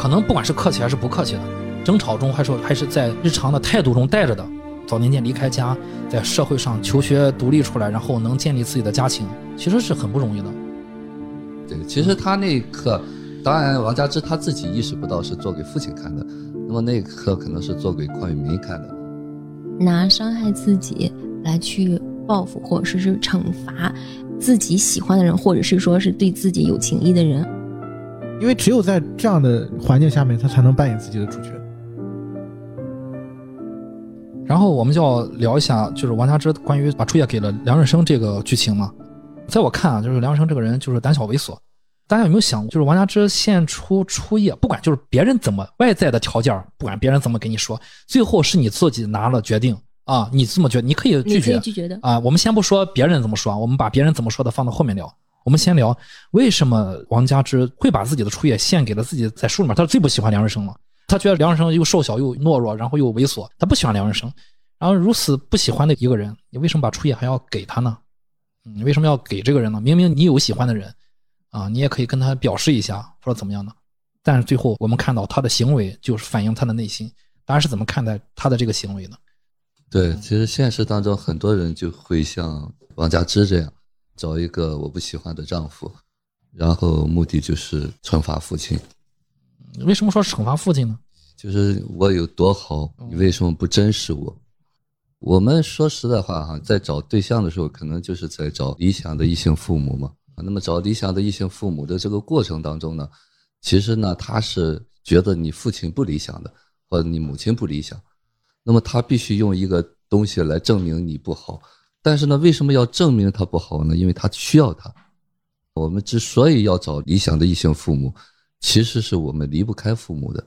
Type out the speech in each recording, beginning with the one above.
可能不管是客气还是不客气的，争吵中还是还是在日常的态度中带着的。早年间离开家，在社会上求学独立出来，然后能建立自己的家庭，其实是很不容易的。对，其实他那一刻，当然王佳芝他自己意识不到是做给父亲看的，那么那一刻可能是做给邝裕民看的。拿伤害自己来去报复，或者是是惩罚自己喜欢的人，或者是说是对自己有情谊的人。因为只有在这样的环境下面，他才能扮演自己的主角。然后我们就要聊一下，就是王家之关于把初夜给了梁润生这个剧情嘛。在我看啊，就是梁润生这个人就是胆小猥琐。大家有没有想过，就是王家之献出初夜，不管就是别人怎么外在的条件，不管别人怎么给你说，最后是你自己拿了决定啊，你这么决，你可以拒绝，拒绝的啊。我们先不说别人怎么说，我们把别人怎么说的放到后面聊。我们先聊为什么王佳芝会把自己的初夜献给了自己，在书里面他最不喜欢梁润生了。他觉得梁润生又瘦小又懦弱，然后又猥琐，他不喜欢梁润生。然后如此不喜欢的一个人，你为什么把初夜还要给他呢？你为什么要给这个人呢？明明你有喜欢的人，啊，你也可以跟他表示一下，或者怎么样的。但是最后我们看到他的行为就是反映他的内心。大家是怎么看待他的这个行为呢？对，其实现实当中很多人就会像王佳芝这样，找一个我不喜欢的丈夫，然后目的就是惩罚父亲。为什么说惩罚父亲呢？就是我有多好，你为什么不珍视我？我们说实在话哈，在找对象的时候，可能就是在找理想的异性父母嘛。那么找理想的异性父母的这个过程当中呢，其实呢，他是觉得你父亲不理想的，或者你母亲不理想，那么他必须用一个东西来证明你不好。但是呢，为什么要证明他不好呢？因为他需要他。我们之所以要找理想的异性父母。其实是我们离不开父母的，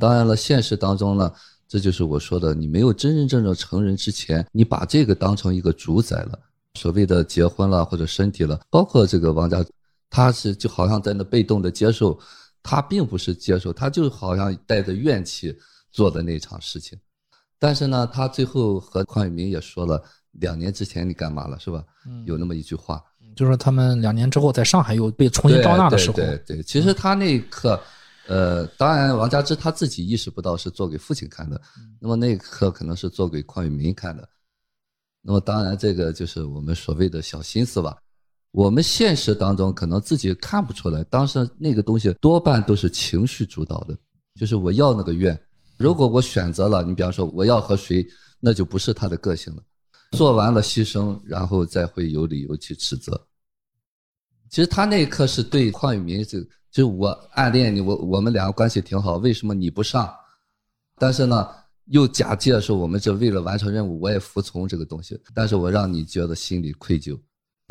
当然了，现实当中呢，这就是我说的，你没有真真正正成人之前，你把这个当成一个主宰了，所谓的结婚了或者身体了，包括这个王家，他是就好像在那被动的接受，他并不是接受，他就好像带着怨气做的那场事情，但是呢，他最后和邝裕民也说了，两年之前你干嘛了是吧？有那么一句话。就是他们两年之后在上海又被重新招纳的时候，对对，其实他那一刻，呃，当然王家之他自己意识不到是做给父亲看的，那么那一刻可能是做给邝永明看的，那么当然这个就是我们所谓的小心思吧，我们现实当中可能自己看不出来，当时那个东西多半都是情绪主导的，就是我要那个愿，如果我选择了，你比方说我要和谁，那就不是他的个性了。做完了牺牲，然后再会有理由去指责。其实他那一刻是对邝宇民，就就我暗恋你，我我们两个关系挺好，为什么你不上？但是呢，又假借说我们这为了完成任务，我也服从这个东西，但是我让你觉得心里愧疚。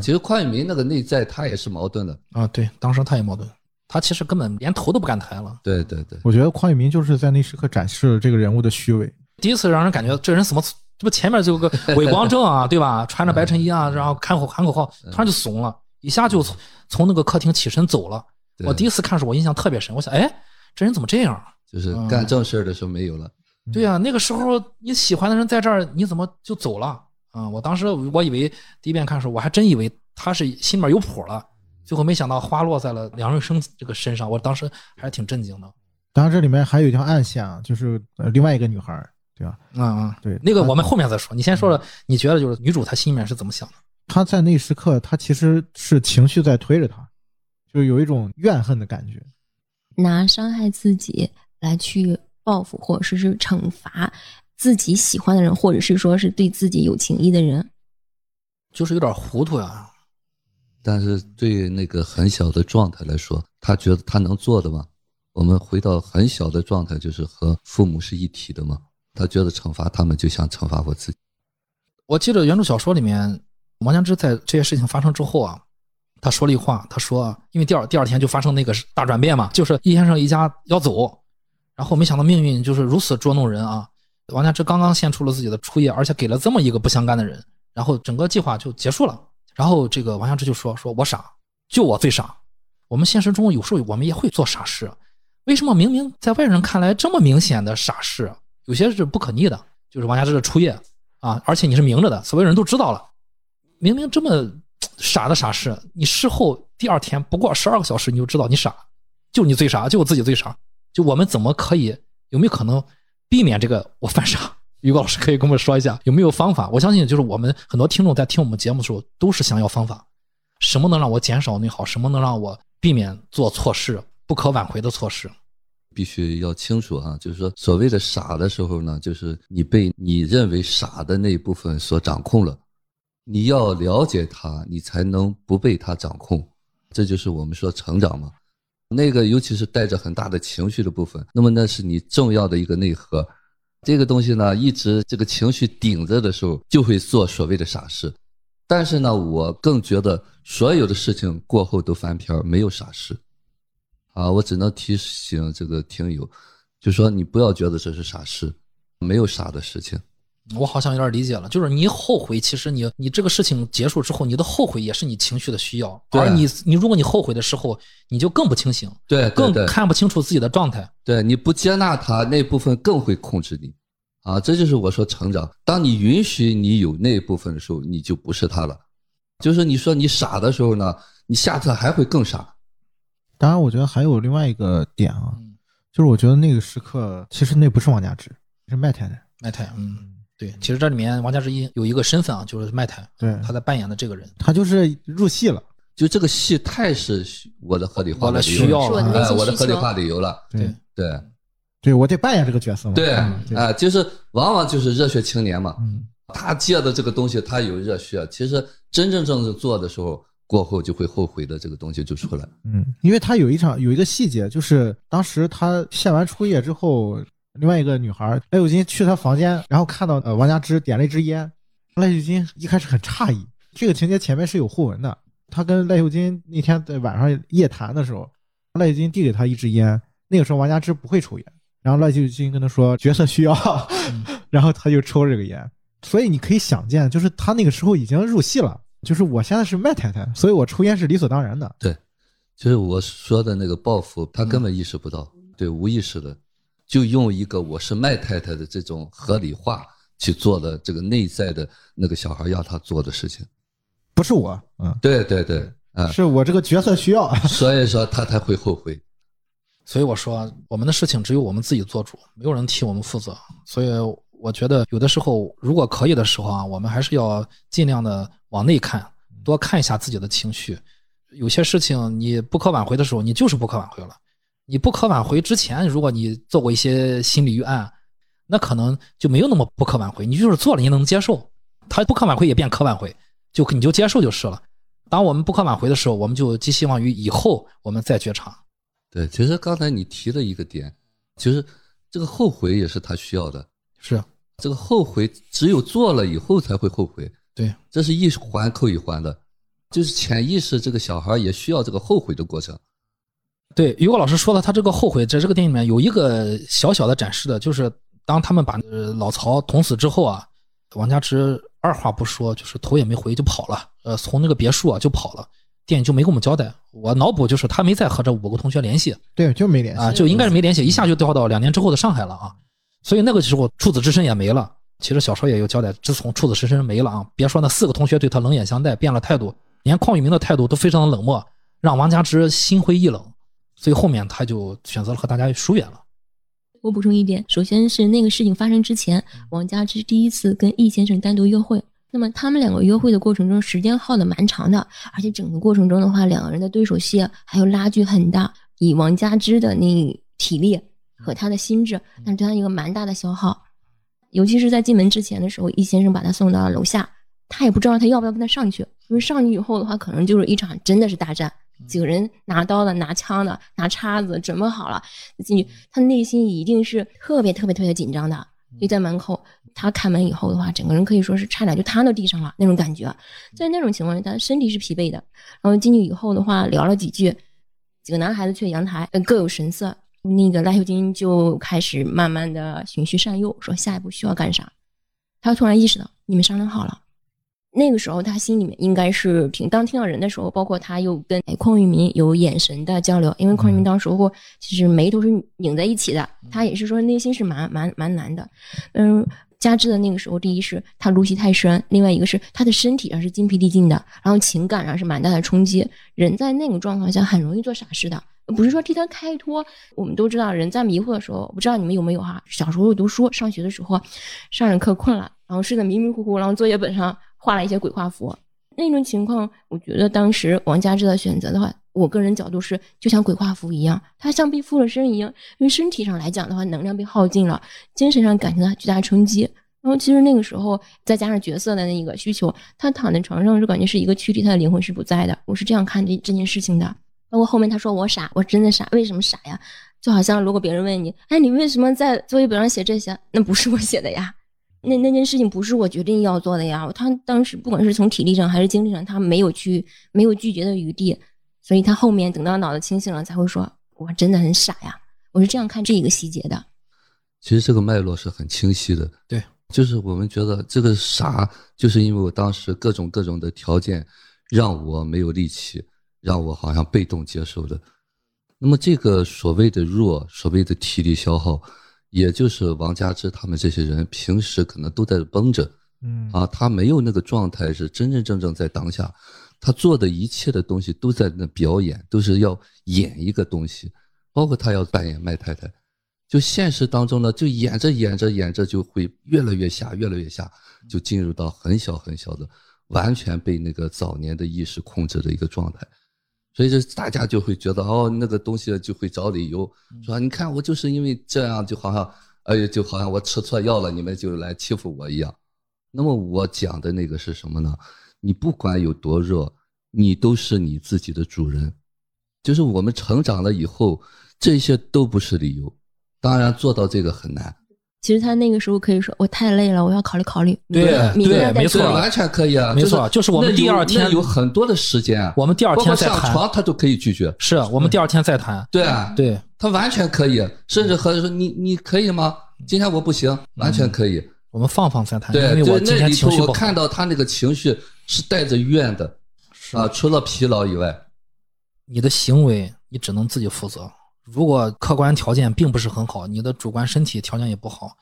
其实邝宇明那个内在他也是矛盾的啊，对，当时他也矛盾，他其实根本连头都不敢抬了。对对对，我觉得邝宇明就是在那时刻展示了这个人物的虚伪，第一次让人感觉这人怎么。这不前面就有个伪光正啊，对吧？穿着白衬衣啊，然后喊口喊口号，突然就怂了，一下就从从那个客厅起身走了。我第一次看时候，我印象特别深。我想，哎，这人怎么这样？就是干正事的时候没有了。对呀，那个时候你喜欢的人在这儿，你怎么就走了？啊，我当时我以为第一遍看的时候，我还真以为他是心里面有谱了，最后没想到花落在了梁润生这个身上，我当时还是挺震惊的。当然，这里面还有一条暗线啊，就是呃另外一个女孩。对吧？嗯嗯，对，那个我们后面再说。你先说说，你觉得就是女主她心里面是怎么想的？她在那时刻，她其实是情绪在推着她，就有一种怨恨的感觉，拿伤害自己来去报复，或者是是惩罚自己喜欢的人，或者是说是对自己有情义的人，就是有点糊涂呀。但是对那个很小的状态来说，他觉得他能做的吗？我们回到很小的状态，就是和父母是一体的吗？他觉得惩罚他们就像惩罚我自己。我记得原著小说里面，王江之在这些事情发生之后啊，他说了一话，他说：“因为第二第二天就发生那个大转变嘛，就是易先生一家要走，然后没想到命运就是如此捉弄人啊！王家之刚刚献出了自己的初夜，而且给了这么一个不相干的人，然后整个计划就结束了。然后这个王家之就说：说我傻，就我最傻。我们现实中有时候我们也会做傻事，为什么明明在外人看来这么明显的傻事？”有些是不可逆的，就是王家之的初夜啊，而且你是明着的，所有人都知道了。明明这么傻的傻事，你事后第二天不过十二个小时，你就知道你傻，就你最傻，就我自己最傻。就我们怎么可以有没有可能避免这个我犯傻？于果老师可以跟我们说一下有没有方法？我相信就是我们很多听众在听我们节目的时候都是想要方法，什么能让我减少内耗？什么能让我避免做错事、不可挽回的错事？必须要清楚哈，就是说所谓的傻的时候呢，就是你被你认为傻的那一部分所掌控了，你要了解它，你才能不被它掌控。这就是我们说成长嘛。那个尤其是带着很大的情绪的部分，那么那是你重要的一个内核。这个东西呢，一直这个情绪顶着的时候，就会做所谓的傻事。但是呢，我更觉得所有的事情过后都翻篇没有傻事。啊，我只能提醒这个听友，就说你不要觉得这是傻事，没有傻的事情。我好像有点理解了，就是你后悔，其实你你这个事情结束之后，你的后悔也是你情绪的需要。对而你你如果你后悔的时候，你就更不清醒，对对更看不清楚自己的状态。对，你不接纳他，那部分更会控制你。啊，这就是我说成长。当你允许你有那部分的时候，你就不是他了。就是你说你傻的时候呢，你下次还会更傻。当然，我觉得还有另外一个点啊，嗯，就是我觉得那个时刻其实那不是王家芝，是麦太太。麦太，嗯，对，其实这里面王家之一有一个身份啊，就是麦太，对，他在扮演的这个人。他就是入戏了。就这个戏太是我的合理化我的理由了需要了哎，是我的合理化理由了。对对对我得扮演这个角色嘛。对，啊，就是往往就是热血青年嘛，嗯，他借的这个东西，他有热血，其实真真正正做的时候，过后就会后悔的这个东西就出来。嗯，因为他有一场有一个细节，就是当时他献完初夜之后，另外一个女孩赖秀金去他房间，然后看到呃王佳芝点了一支烟，赖秀金一开始很诧异，这个情节前面是有互文的。他跟赖秀金那天在晚上夜谈的时候，赖秀金递给他一支烟，那个时候王佳芝不会抽烟，然后赖秀金跟他说角色需要，然后他就抽这个烟。所以你可以想见，就是他那个时候已经入戏了，就是我现在是麦太太，所以我抽烟是理所当然的。对就是我说的那个报复，他根本意识不到，对，无意识的，就用一个我是麦太太的这种合理化去做的这个内在的那个小孩要他做的事情。不是我，嗯，对对对，嗯，是我这个角色需要。所以说他才会后悔。所以我说，我们的事情只有我们自己做主，没有人替我们负责。所以我觉得，有的时候如果可以的时候啊，我们还是要尽量的往内看，多看一下自己的情绪。有些事情你不可挽回的时候，你就是不可挽回了。你不可挽回之前，如果你做过一些心理预案，那可能就没有那么不可挽回。你就是做了，你能接受，它不可挽回也变可挽回，就你就接受就是了。当我们不可挽回的时候，我们就寄希望于以后我们再觉察。对，其实刚才你提了一个点，其实这个后悔也是他需要的。是这个后悔只有做了以后才会后悔，对，这是一环扣一环的，就是潜意识这个小孩也需要这个后悔的过程。对，于果老师说了，他这个后悔，在这个电影里面有一个小小的展示的，就是当他们把呃老曹捅死之后啊，王家之二话不说，就是头也没回就跑了，呃，从那个别墅啊就跑了。电影就没跟我们交代，我脑补就是他没再和这五个同学联系对，就没联系啊，就应该是没联系，一下就掉到两年之后的上海了啊。所以那个时候处子之身也没了。其实小说也有交代，自从处子之身没了啊，别说那四个同学对他冷眼相待，变了态度，连邝裕民的态度都非常的冷漠，让王家之心灰意冷。所以后面他就选择了和大家疏远了。我补充一点，首先是那个事情发生之前，王家之第一次跟易先生单独约会。那么他们两个约会的过程中，时间耗的蛮长的，而且整个过程中的话，两个人的对手戏还有拉锯很大。以王家之的那体力和他的心智，那是对他一个蛮大的消耗。尤其是在进门之前的时候，易先生把他送到了楼下，他也不知道他要不要跟他上去，因为上去以后的话，可能就是一场真的是大战。几个人拿刀的、拿枪的、拿叉子，准备好了进去，他内心一定是特别特别特别紧张的。就在门口，他开门以后的话，整个人可以说是差点就瘫到地上了那种感觉。在那种情况下，他身体是疲惫的。然后进去以后的话，聊了几句，几个男孩子去阳台，呃各有神色。那个赖秀金就开始慢慢的循序善诱，说下一步需要干啥。他突然意识到，你们商量好了。那个时候，他心里面应该是挺当听到人的时候，包括他又跟邝裕民有眼神的交流，因为邝裕民当时候其实眉头是拧在一起的，他也是说内心是蛮蛮蛮难的。嗯，加之的那个时候，第一是他入戏太深，另外一个是他的身体上是精疲力尽的，然后情感上是蛮大的冲击。人在那个状况下很容易做傻事的，不是说替他开脱。我们都知道，人在迷糊的时候，不知道你们有没有哈？小时候读书上学的时候，上着课困了，然后睡得迷迷糊糊，然后作业本上画了一些鬼画符。那种情况，我觉得当时王佳芝的选择的话，我个人角度是就像鬼画符一样，他像被附了身一样，因为身体上来讲的话，能量被耗尽了，精神上感受到巨大冲击。然后其实那个时候再加上角色的那个需求，他躺在床上就感觉是一个躯体，他的灵魂是不在的。我是这样看这这件事情的。包括后面他说我傻，我真的傻，为什么傻呀？就好像如果别人问你，哎，你为什么在作业本上写这些？那不是我写的呀。那那件事情不是我决定要做的呀，他当时不管是从体力上还是精力上，他没有去没有拒绝的余地，所以他后面等到脑子清醒了才会说：“我真的很傻呀。”我是这样看这一个细节的。其实这个脉络是很清晰的，对，就是我们觉得这个傻，就是因为我当时各种各种的条件让我没有力气，让我好像被动接受的。那么这个所谓的弱，所谓的体力消耗。也就是王佳芝他们这些人平时可能都在绷着，嗯啊，他没有那个状态是真真正正在当下，他做的一切的东西都在那表演，都是要演一个东西，包括他要扮演麦太太，就现实当中呢，就演着演着演着就会越来越下，越来越下，就进入到很小很小的，完全被那个早年的意识控制的一个状态。所以这大家就会觉得哦，那个东西就会找理由说，你看我就是因为这样，就好像哎，就好像我吃错药了，你们就来欺负我一样。那么我讲的那个是什么呢？你不管有多弱，你都是你自己的主人。就是我们成长了以后，这些都不是理由。当然做到这个很难。其实他那个时候可以说我太累了，我要考虑考虑。对对，没错，完全可以啊，没错，就是我们第二天有很多的时间，我们第二天再谈，上床他都可以拒绝，是我们第二天再谈。对啊，对，他完全可以，甚至和说你你可以吗？今天我不行，完全可以，我们放放再谈。对，我今天情绪我看到他那个情绪是带着怨的，啊，除了疲劳以外，你的行为你只能自己负责。如果客观条件并不是很好，你的主观身体条件也不好。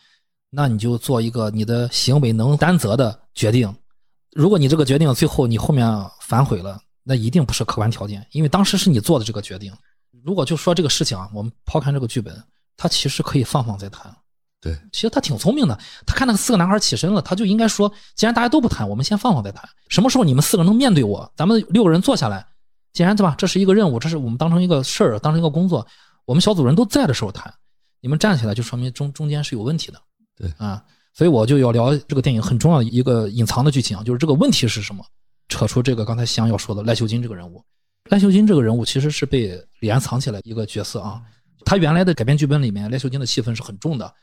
那你就做一个你的行为能担责的决定。如果你这个决定最后你后面反悔了，那一定不是客观条件，因为当时是你做的这个决定。如果就说这个事情啊，我们抛开这个剧本，他其实可以放放再谈。对，其实他挺聪明的。他看那个四个男孩起身了，他就应该说，既然大家都不谈，我们先放放再谈。什么时候你们四个能面对我，咱们六个人坐下来，既然对吧？这是一个任务，这是我们当成一个事儿，当成一个工作，我们小组人都在的时候谈。你们站起来，就说明中中间是有问题的。对啊，所以我就要聊这个电影很重要的一个隐藏的剧情啊，就是这个问题是什么？扯出这个刚才夕阳要说的赖秀金这个人物。赖秀金这个人物其实是被李安藏起来一个角色啊。他原来的改编剧本里面，赖秀金的戏份是很重的，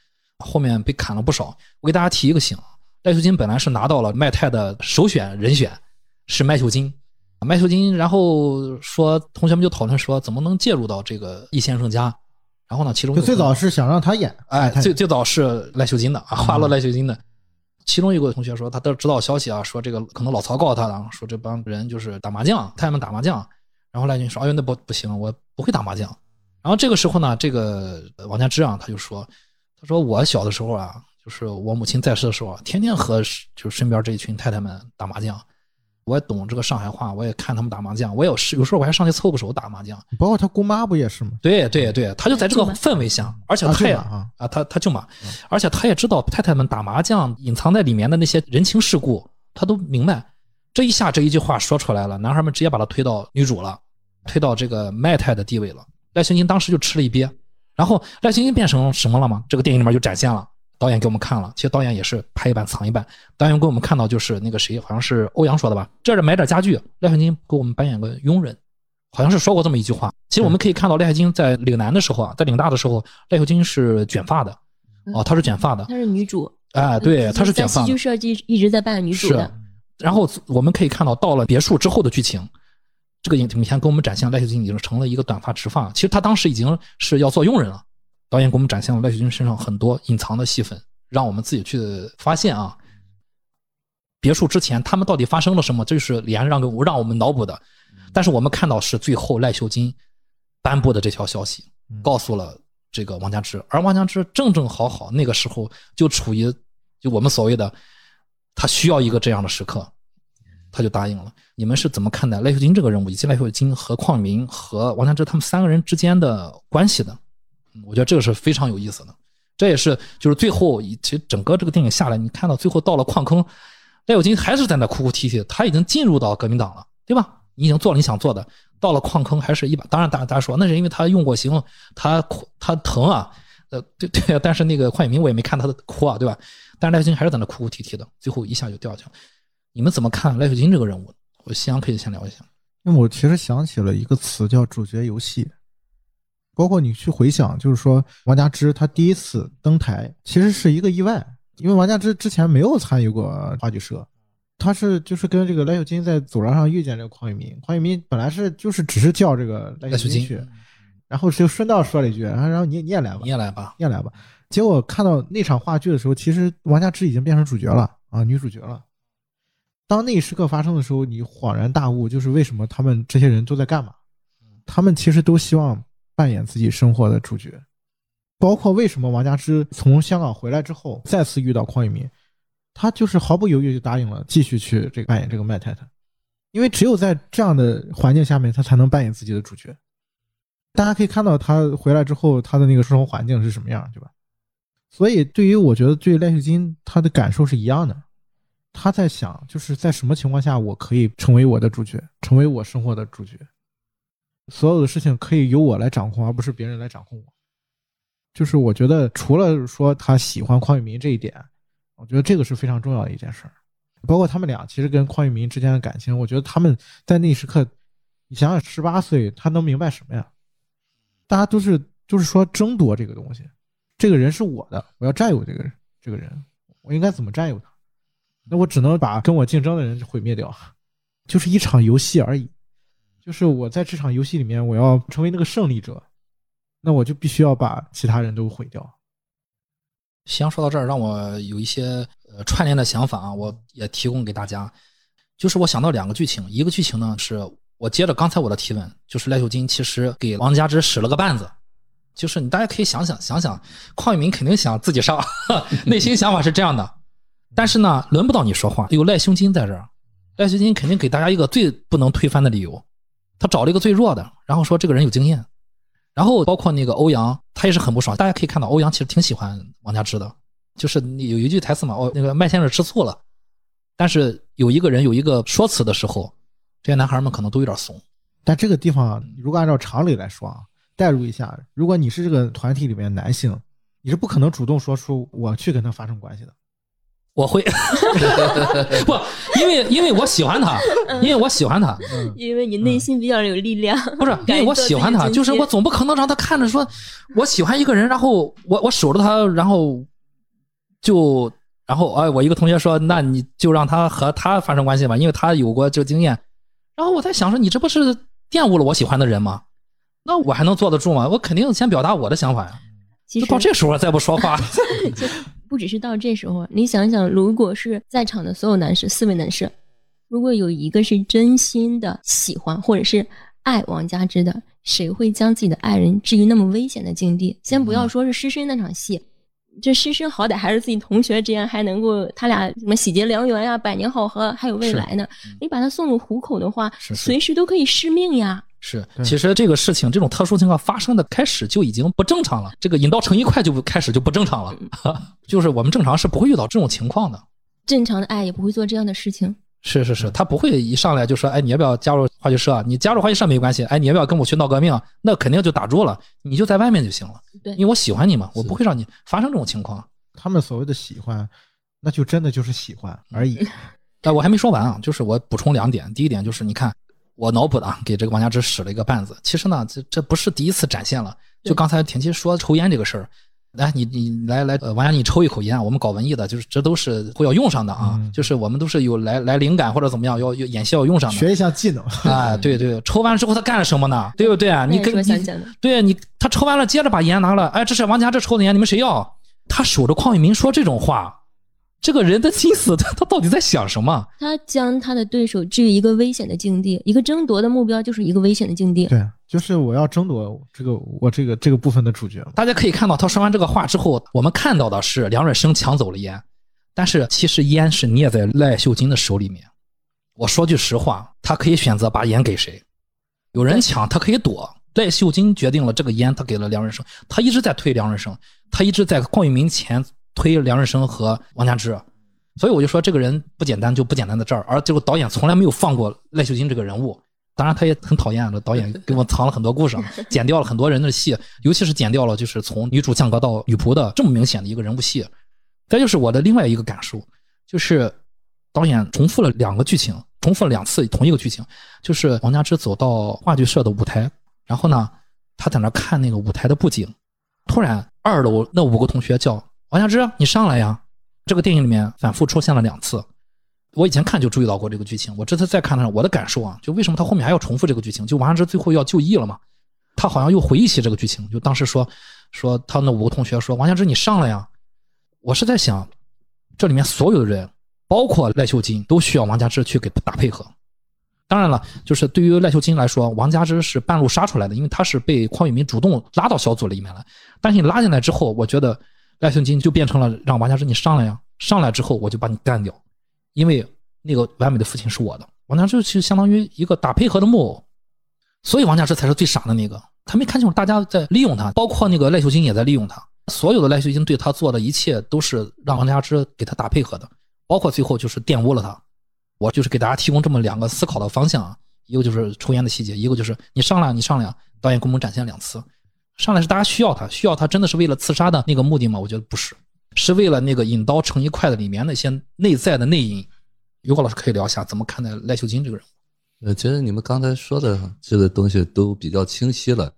后面被砍了不少。我给大家提一个醒：赖秀金本来是拿到了麦太的首选人选，是麦秀金。麦秀金，然后说同学们就讨论说，怎么能介入到这个易先生家？然后呢？其中就最早是想让他演，哎，最最早是赖秀金的啊，花落赖秀金的。其中一个同学说，他得知道消息啊，说这个可能老曹告诉他的，说这帮人就是打麻将，太太们打麻将。然后赖俊说：“哎呦，那不不行，我不会打麻将。”然后这个时候呢，这个王家之啊，他就说：“他说我小的时候啊，就是我母亲在世的时候，天天和就身边这一群太太们打麻将。”我也懂这个上海话，我也看他们打麻将，我有时有时候我还上去凑个手打麻将。包括他姑妈不也是吗？对对对，他就在这个氛围下，而且他也啊，他他舅妈，而且他也知道太太们打麻将隐藏在里面的那些人情世故，他都明白。这一下这一句话说出来了，男孩们直接把他推到女主了，推到这个卖太的地位了。赖星星当时就吃了一鳖，然后赖星星变成什么了吗？这个电影里面就展现了。导演给我们看了，其实导演也是拍一半藏一半。导演给我们看到就是那个谁，好像是欧阳说的吧？这是买点家具，赖汉金给我们扮演个佣人，好像是说过这么一句话。其实我们可以看到赖汉金在岭南的时候啊，在岭大的时候，赖秀金是卷发的，哦，她是卷发的，她是女主，哎，对，她是卷发。戏剧设计一直在扮女主的。然后我们可以看到，到了别墅之后的剧情，这个影片给我们展现赖秀金已经成了一个短发直发，其实他当时已经是要做佣人了。导演给我们展现了赖秀君身上很多隐藏的戏份，让我们自己去发现啊。别墅之前他们到底发生了什么？这就是李安让给让我们脑补的。但是我们看到是最后赖秀金颁布的这条消息，告诉了这个王家之，而王家之正正好好那个时候就处于就我们所谓的他需要一个这样的时刻，他就答应了。你们是怎么看待赖秀金这个人物，以及赖秀金和邝明和王强之他们三个人之间的关系的？我觉得这个是非常有意思的。这也是就是最后，其实整个这个电影下来，你看到最后到了矿坑，赖秀金还是在那哭哭啼啼，他已经进入到革命党了，对吧？你已经做了你想做的，到了矿坑还是一把。当然，大家说那是因为他用过刑，他哭他疼啊，呃，对对。但是那个邝永明我也没看他的哭啊，对吧？但是赖秀金还是在那哭哭啼啼的，最后一下就掉下去了。你们怎么看赖秀金这个人物？我夕阳可以先聊一下。因为我其实想起了一个词叫主角游戏，包括你去回想，就是说王佳芝她第一次登台其实是一个意外，因为王佳芝之前没有参与过话剧社，他是就是跟这个赖秀金在走廊上遇见这个邝玉民，邝玉民本来是就是只是叫这个赖赖秀金去，然后就顺道说了一句，然后然后你你也来吧你，也来吧。你也来吧。结果看到那场话剧的时候，其实王佳芝已经变成主角了啊，女主角了。当那一时刻发生的时候，你恍然大悟，就是为什么他们这些人都在干嘛？他们其实都希望扮演自己生活的主角，包括为什么王佳芝从香港回来之后再次遇到邝裕民，他就是毫不犹豫就答应了继续去这个扮演这个麦太太，因为只有在这样的环境下面，他才能扮演自己的主角。大家可以看到他回来之后，他的那个生活环境是什么样，对吧？所以，对于我觉得对赖秀金他的感受是一样的，他在想就是在什么情况下我可以成为我的主角，成为我生活的主角，所有的事情可以由我来掌控，而不是别人来掌控我。就是我觉得除了说他喜欢邝裕民这一点，我觉得这个是非常重要的一件事儿。包括他们俩其实跟邝裕民之间的感情，我觉得他们在那一时刻，你想想十八岁他能明白什么呀？大家都是就是说争夺这个东西，这个人是我的，我要占有这个人，这个人我应该怎么占有他？那我只能把跟我竞争的人毁灭掉，就是一场游戏而已。就是我在这场游戏里面，我要成为那个胜利者，那我就必须要把其他人都毁掉。夕阳说到这儿，让我有一些呃串联的想法啊，我也提供给大家。就是我想到两个剧情，一个剧情呢是我接着刚才我的提问，就是赖秀金其实给王佳芝使了个绊子，就是你大家可以想想想想，邝裕民肯定想自己上，内心想法是这样的，但是呢，轮不到你说话，有赖秀金在这儿，赖秀金肯定给大家一个最不能推翻的理由，他找了一个最弱的，然后说这个人有经验，然后包括那个欧阳，他也是很不爽。大家可以看到，欧阳其实挺喜欢王佳芝的，就是有一句台词嘛，哦，那个麦先生吃醋了，但是有一个人有一个说辞的时候，这些男孩们可能都有点怂。但这个地方，如果按照常理来说啊，代入一下，如果你是这个团体里面男性，你是不可能主动说出我去跟他发生关系的。我会 不，因为因为我喜欢他，因为我喜欢他，嗯，因为你内心比较有力量，不是 因为我喜欢他，就是我总不可能让他看着说我喜欢一个人，然后我我守着他，然后就然后哎，我一个同学说，那你就让他和他发生关系吧，因为他有过这个经验。然后我在想说，你这不是玷污了我喜欢的人吗？那我还能坐得住吗？我肯定先表达我的想法呀。到这时候再不说话，就不只是到这时候，你想想，如果是在场的所有男士，四位男士，如果有一个是真心的喜欢或者是爱王佳芝的，谁会将自己的爱人置于那么危险的境地？先不要说是师生那场戏，这师生好歹还是自己同学，之间还能够他俩什么喜结良缘呀、百年好合，还有未来呢。你把他送入虎口的话，是是随时都可以失命呀。是，其实这个事情这种特殊情况发生的开始就已经不正常了，这个引到成一块就不开始就不正常了，就是我们正常是不会遇到这种情况的。正常的爱也不会做这样的事情。是是是，他不会一上来就说，哎，你要不要加入话剧社？你加入话剧社没关系，哎，你要不要跟我去闹革命？那肯定就打住了，你就在外面就行了，对因为我喜欢你嘛，我不会让你发生这种情况。他们所谓的喜欢，那就真的就是喜欢而已。哎我还没说完啊，就是我补充两点。第一点就是，你看我脑补的啊，给这个王佳芝使了一个绊子。其实呢，这这不是第一次展现了。就刚才田七说抽烟这个事儿，来你你来来，呃王家，你抽一口烟。我们搞文艺的，就是这都是会要用上的啊，嗯就是我们都是有来来灵感或者怎么样，要要演戏要用上的。学一项技能，哎，对对，抽完之后他干了什么呢？对不对？你那也是跟你我想讲的。对你，他抽完了，接着把烟拿了，哎，这是王佳芝抽的烟，你们谁要？他守着邝玉民说这种话，这个人的心思，他他到底在想什么？他将他的对手置于一个危险的境地，一个争夺的目标就是一个危险的境地。对，就是我要争夺这个我这个这个部分的主角。大家可以看到，他说完这个话之后，我们看到的是梁润生抢走了烟，但是其实烟是捏在赖秀金的手里面。我说句实话，他可以选择把烟给谁，有人抢他可以躲。赖秀金决定了这个烟，他给了梁润生，他一直在推梁润生，他一直在邝裕民前推梁润生和王佳芝，所以我就说这个人不简单，就不简单在这儿。而这个导演从来没有放过赖秀金这个人物，当然他也很讨厌这导演给我藏了很多故事，剪掉了很多人的戏，尤其是剪掉了就是从女主降格到女仆的这么明显的一个人物戏。再就是我的另外一个感受，就是导演重复了两个剧情，重复了两次同一个剧情，就是王佳芝走到话剧社的舞台。然后呢，他在那看那个舞台的布景，突然二楼那五个同学叫王佳芝，你上来呀！这个电影里面反复出现了两次，我以前看就注意到过这个剧情。我这次再看的时候，我的感受啊，就为什么他后面还要重复这个剧情？就王佳芝最后要就义了嘛，他好像又回忆起这个剧情，就当时说说他那五个同学说王佳芝你上来呀！我是在想，这里面所有的人，包括赖秀金，都需要王佳芝去给他打配合。当然了，就是对于赖秀金来说，王佳芝是半路杀出来的，因为他是被匡宇民主动拉到小组里面来。但是你拉进来之后，我觉得赖秀金就变成了让王佳芝你上来呀，上来之后我就把你干掉，因为那个完美的父亲是我的。王佳芝其实相当于一个打配合的木偶，所以王佳芝才是最傻的那个，他没看清楚大家在利用他，包括那个赖秀金也在利用他。所有的赖秀金对他做的一切都是让王佳芝给他打配合的，包括最后就是玷污了他。我就是给大家提供这么两个思考的方向啊，一个就是抽烟的细节，一个就是你上来，你上来，导演给我们展现两次，上来是大家需要他，需要他真的是为了刺杀的那个目的吗？我觉得不是，是为了那个引刀成一块的里面那些内在的内因。于果老师可以聊一下怎么看待赖秀金这个人？呃，其实你们刚才说的这个东西都比较清晰了，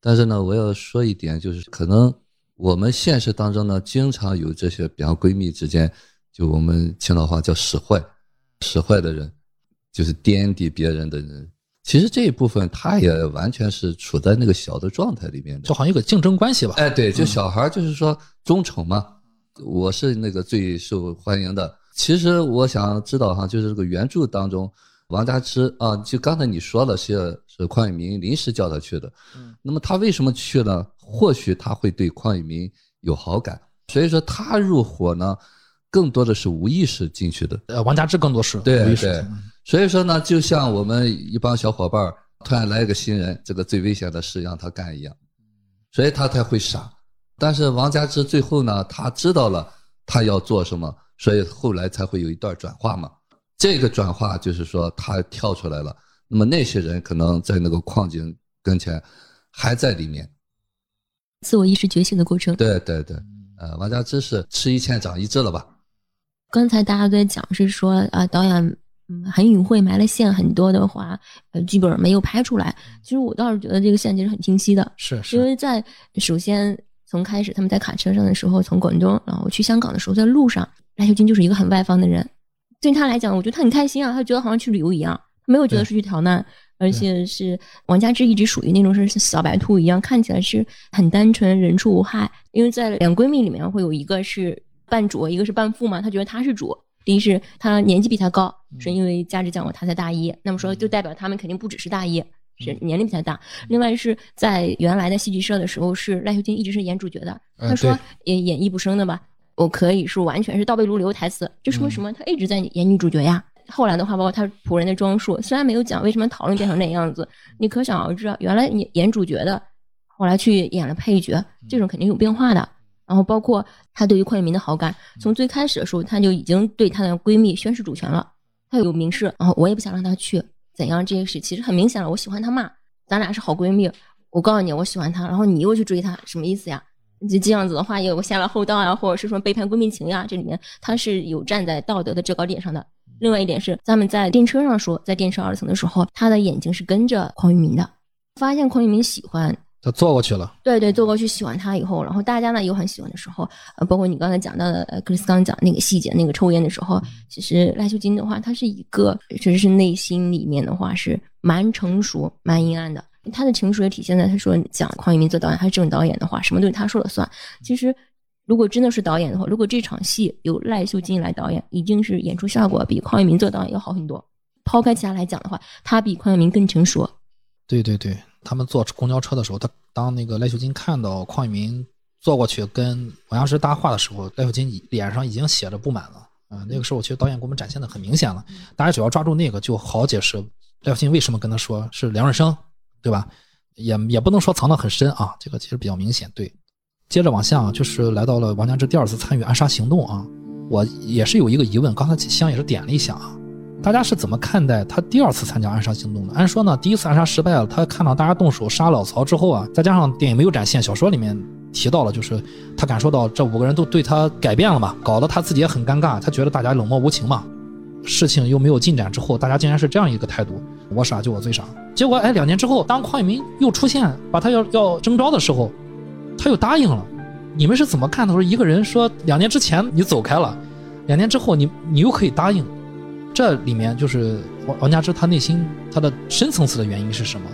但是呢，我要说一点，就是可能我们现实当中呢，经常有这些，比方闺蜜之间，就我们青岛话叫使坏。使坏的人，就是颠地别人的人。其实这一部分，他也完全是处在那个小的状态里面的，就好像有个竞争关系吧。哎，对，就小孩就是说忠诚嘛，我是那个最受欢迎的。其实我想知道哈，就是这个原著当中，王家之啊，就刚才你说了是是邝宇明临时叫他去的，嗯，那么他为什么去呢？或许他会对邝宇明有好感，所以说他入伙呢。更多的是无意识进去的，呃，王家之更多是对对，所以说呢，就像我们一帮小伙伴突然来一个新人，这个最危险的事让他干一样，所以他才会傻。但是王家之最后呢，他知道了他要做什么，所以后来才会有一段转化嘛。这个转化就是说他跳出来了，那么那些人可能在那个矿井跟前还在里面，自我意识觉醒的过程。对对对，呃，王家之是吃一堑长一智了吧？刚才大家都在讲是说啊，导演嗯很隐晦埋了线很多的话，呃，剧本没有拍出来。其实我倒是觉得这个线其实很清晰的，是是因为在首先从开始他们在卡车上的时候，从广东然后去香港的时候，在路上赖秀金就是一个很外放的人，对他来讲，我觉得他很开心啊，他觉得好像去旅游一样，他没有觉得是去逃难，而且是王家之一直属于那种是小白兔一样，看起来是很单纯，人畜无害。因为在两闺蜜里面会有一个是。扮主，一个是扮副嘛，他觉得他是主。第一是他年纪比他高，是因为价值讲过他才大一，那么说就代表他们肯定不只是大一，是年龄比他大。另外是在原来的戏剧社的时候，是赖秀金一直是演主角的。他说演演绎不生的吧，我可以是完全是倒背如流台词，就说明什么？他一直在演女主角呀。后来的话，包括他仆人的装束，虽然没有讲为什么讨论变成那样子，你可想而知，原来演演主角的，后来去演了配角，这种肯定有变化的。然后包括她对于邝裕民的好感，从最开始的时候，她就已经对她的闺蜜宣示主权了。她有明示，然后我也不想让她去，怎样这些事其实很明显了。我喜欢她嘛，咱俩是好闺蜜。我告诉你，我喜欢她，然后你又去追她，什么意思呀？就这样子的话，有个先来后到呀，或者是说背叛闺蜜情呀，这里面她是有站在道德的制高点上的。另外一点是，咱们在电车上说，在电车二层的时候，她的眼睛是跟着邝玉明的，发现邝玉明喜欢。他坐过去了，对对，坐过去喜欢他以后，然后大家呢又很喜欢的时候，呃，包括你刚才讲到的，呃，克里斯刚讲那个细节，那个抽烟的时候，其实赖秀金的话，他是一个，确实是内心里面的话是蛮成熟、蛮阴暗的。他的成熟也体现在他说讲邝裕民做导演，他是这种导演的话，什么都是他说了算。其实，如果真的是导演的话，如果这场戏由赖秀金来导演，一定是演出效果比邝裕民做导演要好很多。抛开其他来讲的话，他比邝裕民更成熟。对对对。他们坐公交车的时候，他当那个赖秀金看到邝裕民坐过去跟王阳之搭话的时候，赖秀金脸上已经写着不满了啊、那个时候，其实导演给我们展现的很明显了，大家只要抓住那个，就好解释赖秀金为什么跟他说是梁润生，对吧？也也不能说藏得很深啊，这个其实比较明显。对，接着往下啊就是来到了王家之第二次参与暗杀行动啊，我也是有一个疑问，刚才香也是点了一下啊，大家是怎么看待他第二次参加暗杀行动的？按说呢，第一次暗杀失败了，他看到大家动手杀老曹之后啊，再加上电影没有展现，小说里面提到了，就是他感受到这五个人都对他改变了嘛，搞得他自己也很尴尬，他觉得大家冷漠无情嘛，事情又没有进展之后，大家竟然是这样一个态度，我傻就我最傻。结果哎，两年之后，当邝裕民又出现，把他要要征召的时候，他又答应了。你们是怎么看的？说一个人说两年之前你走开了，两年之后你你又可以答应，这里面就是王王家之他内心他的深层次的原因是什么？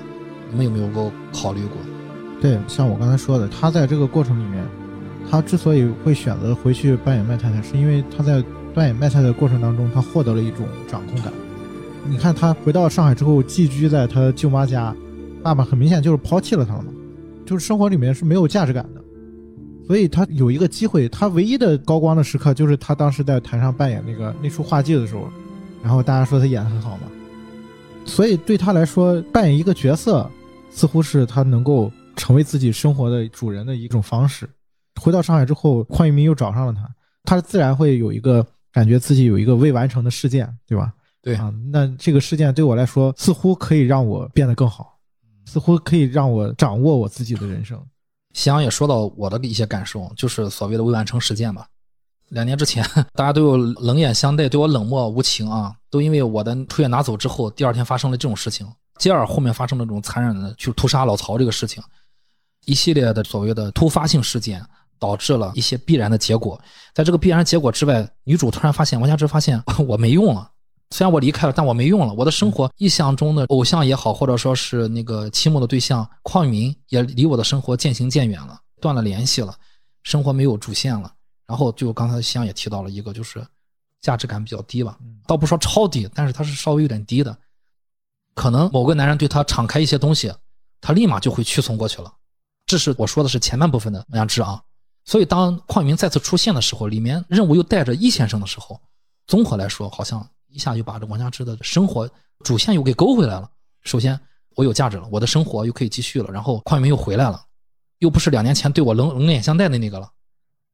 你们有没有过考虑过？对，像我刚才说的，他在这个过程里面，他之所以会选择回去扮演麦太太，是因为他在扮演麦太太的过程当中，他获得了一种掌控感。你看他回到上海之后，寄居在他舅妈家，爸爸很明显就是抛弃了他了嘛，就是生活里面是没有价值感的。所以他有一个机会，他唯一的高光的时刻就是他当时在台上扮演那个那出画技的时候，然后大家说他演的很好嘛。所以对他来说，扮演一个角色，似乎是他能够成为自己生活的主人的一种方式。回到上海之后，邝裕民又找上了他，他自然会有一个感觉自己有一个未完成的事件，对吧？对啊，那这个事件对我来说，似乎可以让我变得更好，似乎可以让我掌握我自己的人生。夕阳也说到我的一些感受，就是所谓的未完成事件吧。两年之前，大家都有冷眼相待，对我冷漠无情啊，都因为我的退业拿走之后，第二天发生了这种事情，接而后面发生了这种残忍的去屠杀老曹这个事情，一系列的所谓的突发性事件，导致了一些必然的结果。在这个必然结果之外，女主突然发现，王佳芝发现 我没用了。虽然我离开了，但我没用了。我的生活，意象中的偶像也好，或者说是那个期末的对象邝裕民，也离我的生活渐行渐远了，断了联系了，生活没有主线了。然后就刚才夕阳也提到了一个，就是价值感比较低吧，倒不说超低，但是它是稍微有点低的。可能某个男人对她敞开一些东西，她立马就会屈从过去了。这是我说的是前半部分的杨志啊。所以当邝裕民再次出现的时候，里面任务又带着易先生的时候，综合来说，好像。一下就把这王家之的生活主线又给勾回来了。首先，我有价值了，我的生活又可以继续了。然后，邝裕民又回来了，又不是两年前对我冷冷眼相待的那个了。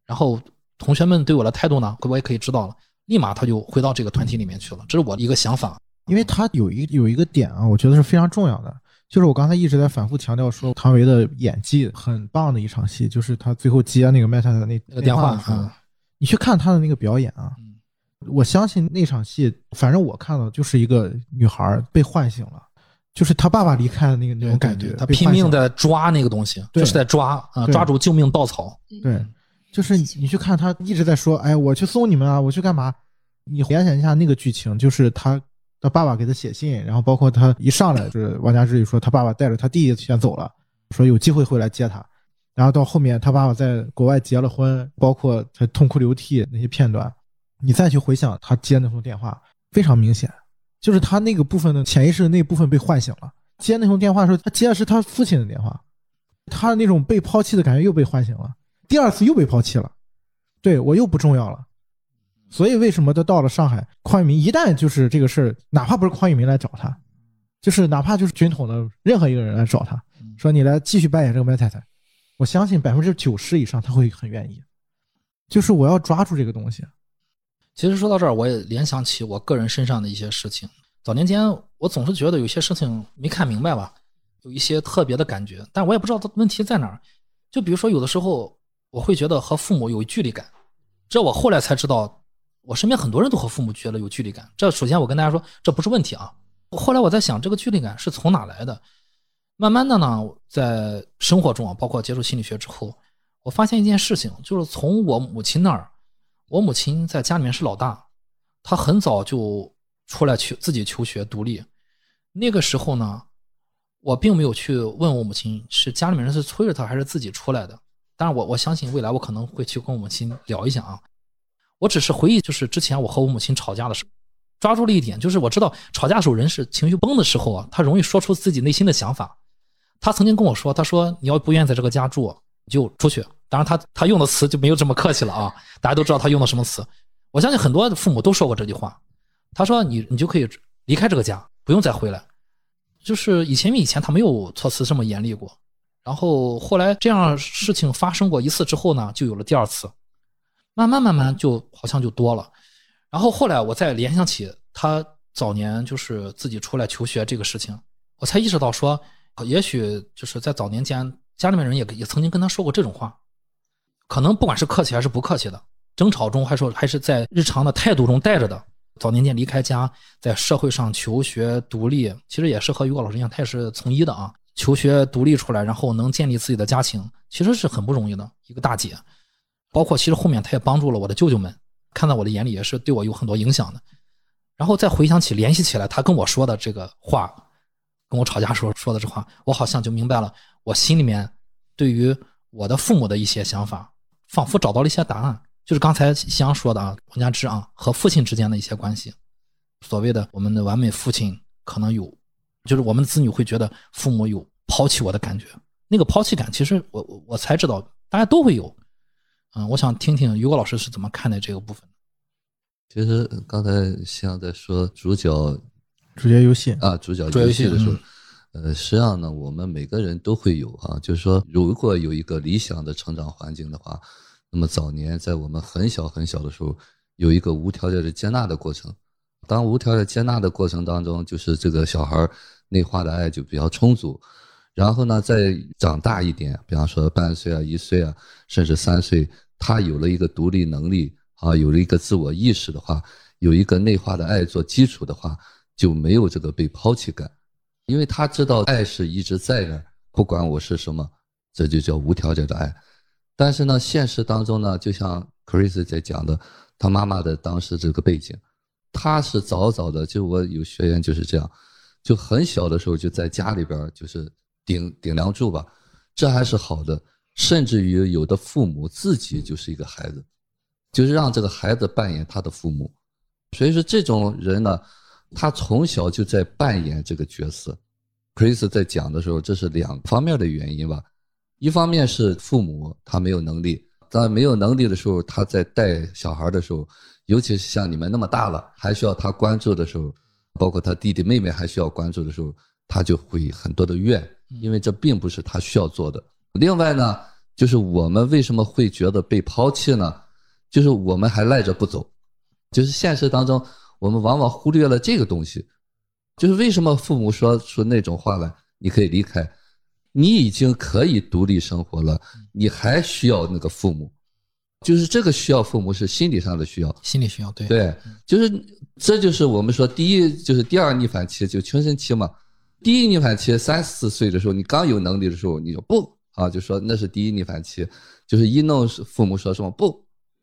然后，同学们对我的态度呢，我也可以知道了。立马他就回到这个团体里面去了。这是我的一个想法。因为他有一有一个点啊，我觉得是非常重要的，就是我刚才一直在反复强调说，唐维的演技很棒的一场戏，就是他最后接那个麦太太那那个电话的时候，你去看他的那个表演啊。我相信那场戏，反正我看到就是一个女孩被唤醒了，就是她爸爸离开的那个那种感觉。她拼命在抓那个东西，就是在抓啊，抓住救命稻草。对，就是你去看，他一直在说：“哎，我去送你们啊，我去干嘛？”你联想一下那个剧情，就是他他爸爸给他写信，然后包括他一上来就是王家之就说他爸爸带着他弟弟先走了，说有机会会来接他，然后到后面他爸爸在国外结了婚，包括他痛哭流涕那些片段。你再去回想他接那通电话，非常明显，就是他那个部分的潜意识的那部分被唤醒了。接那通电话的时候，他接的是他父亲的电话，他那种被抛弃的感觉又被唤醒了。第二次又被抛弃了，对我又不重要了。所以为什么他到了上海，匡裕民一旦就是这个事儿，哪怕不是匡裕民来找他，就是哪怕就是军统的任何一个人来找他，说你来继续扮演这个麦太太，我相信百分之九十以上他会很愿意。就是我要抓住这个东西。其实说到这儿，我也联想起我个人身上的一些事情。早年间，我总是觉得有些事情没看明白吧，有一些特别的感觉，但我也不知道问题在哪儿。就比如说，有的时候我会觉得和父母有距离感，这我后来才知道，我身边很多人都和父母觉得有距离感。这首先我跟大家说，这不是问题啊。后来我在想，这个距离感是从哪来的？慢慢的呢，在生活中啊，包括接触心理学之后，我发现一件事情，就是从我母亲那儿。我母亲在家里面是老大，她很早就出来去自己求学独立。那个时候呢，我并没有去问我母亲是家里面人是催着她还是自己出来的。但是我我相信未来我可能会去跟我母亲聊一下啊。我只是回忆，就是之前我和我母亲吵架的时候，抓住了一点，就是我知道吵架时候人是情绪崩的时候啊，他容易说出自己内心的想法。他曾经跟我说，他说你要不愿意在这个家住，就出去，当然他他用的词就没有这么客气了啊，大家都知道他用的什么词。我相信很多父母都说过这句话，他说你你就可以离开这个家，不用再回来。就是以前因为以前他没有措辞这么严厉过，然后后来这样事情发生过一次之后呢，就有了第二次，慢慢慢慢就好像就多了。然后后来我再联想起他早年就是自己出来求学这个事情，我才意识到说，也许就是在早年间家里面人也也曾经跟他说过这种话，可能不管是客气还是不客气的。争吵中，还说还是在日常的态度中带着的。早年间离开家，在社会上求学独立，其实也是和于果老师一样，他也是从医的啊。求学独立出来，然后能建立自己的家庭，其实是很不容易的一个大姐。包括其实后面她也帮助了我的舅舅们，看在我的眼里也是对我有很多影响的。然后再回想起联系起来他跟我说的这个话，跟我吵架时候说的这话，我好像就明白了，我心里面对于我的父母的一些想法，仿佛找到了一些答案。就是刚才夕阳说的啊，王家之啊和父亲之间的一些关系，所谓的我们的完美父亲可能有，就是我们的子女会觉得父母有抛弃我的感觉，那个抛弃感其实我我我才知道大家都会有，嗯，我想听听于果老师是怎么看待这个部分。其实刚才像在说主角主角游戏啊，主角游戏的时候，呃，实际上呢，我们每个人都会有啊，就是说如果有一个理想的成长环境的话。那么早年在我们很小很小的时候，有一个无条件的接纳的过程。当无条件接纳的过程当中，就是这个小孩内化的爱就比较充足。然后呢，再长大一点，比方说半岁啊、一岁啊，甚至三岁，他有了一个独立能力啊，有了一个自我意识的话，有一个内化的爱做基础的话，就没有这个被抛弃感，因为他知道爱是一直在的，不管我是什么，这就叫无条件的爱。但是呢，现实当中呢，就像 Chris 在讲的，他妈妈的当时这个背景，他是早早的，就我有学员就是这样，就很小的时候就在家里边就是顶顶梁柱吧，这还是好的。甚至于有的父母自己就是一个孩子，就是让这个孩子扮演他的父母。所以说这种人呢，他从小就在扮演这个角色。Chris 在讲的时候，这是两方面的原因吧。一方面是父母他没有能力，在没有能力的时候，他在带小孩的时候，尤其是像你们那么大了，还需要他关注的时候，包括他弟弟妹妹还需要关注的时候，他就会很多的怨，因为这并不是他需要做的。另外呢，就是我们为什么会觉得被抛弃呢？就是我们还赖着不走，就是现实当中我们往往忽略了这个东西，就是为什么父母说出那种话来，你可以离开。你已经可以独立生活了，你还需要那个父母，就是这个需要父母是心理上的需要，心理需要，对。对，就是这就是我们说第一就是第二逆反期就青春期嘛，第一逆反期三四岁的时候你刚有能力的时候你就不啊就说那是第一逆反期，就是一弄父母说什么不，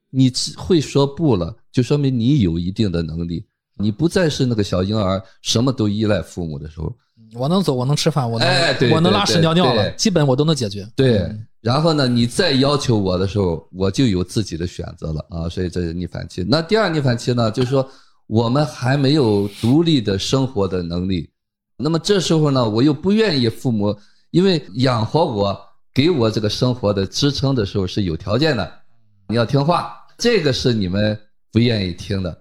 你会说不了，就说明你有一定的能力，你不再是那个小婴儿什么都依赖父母的时候。我能走，我能吃饭，我能我能拉屎尿尿了，基本我都能解决。对，然后呢，你再要求我的时候，我就有自己的选择了啊，所以这是逆反期。那第二逆反期呢，就是说我们还没有独立的生活的能力，那么这时候呢，我又不愿意父母，因为养活我、给我这个生活的支撑的时候是有条件的，你要听话，这个是你们不愿意听的，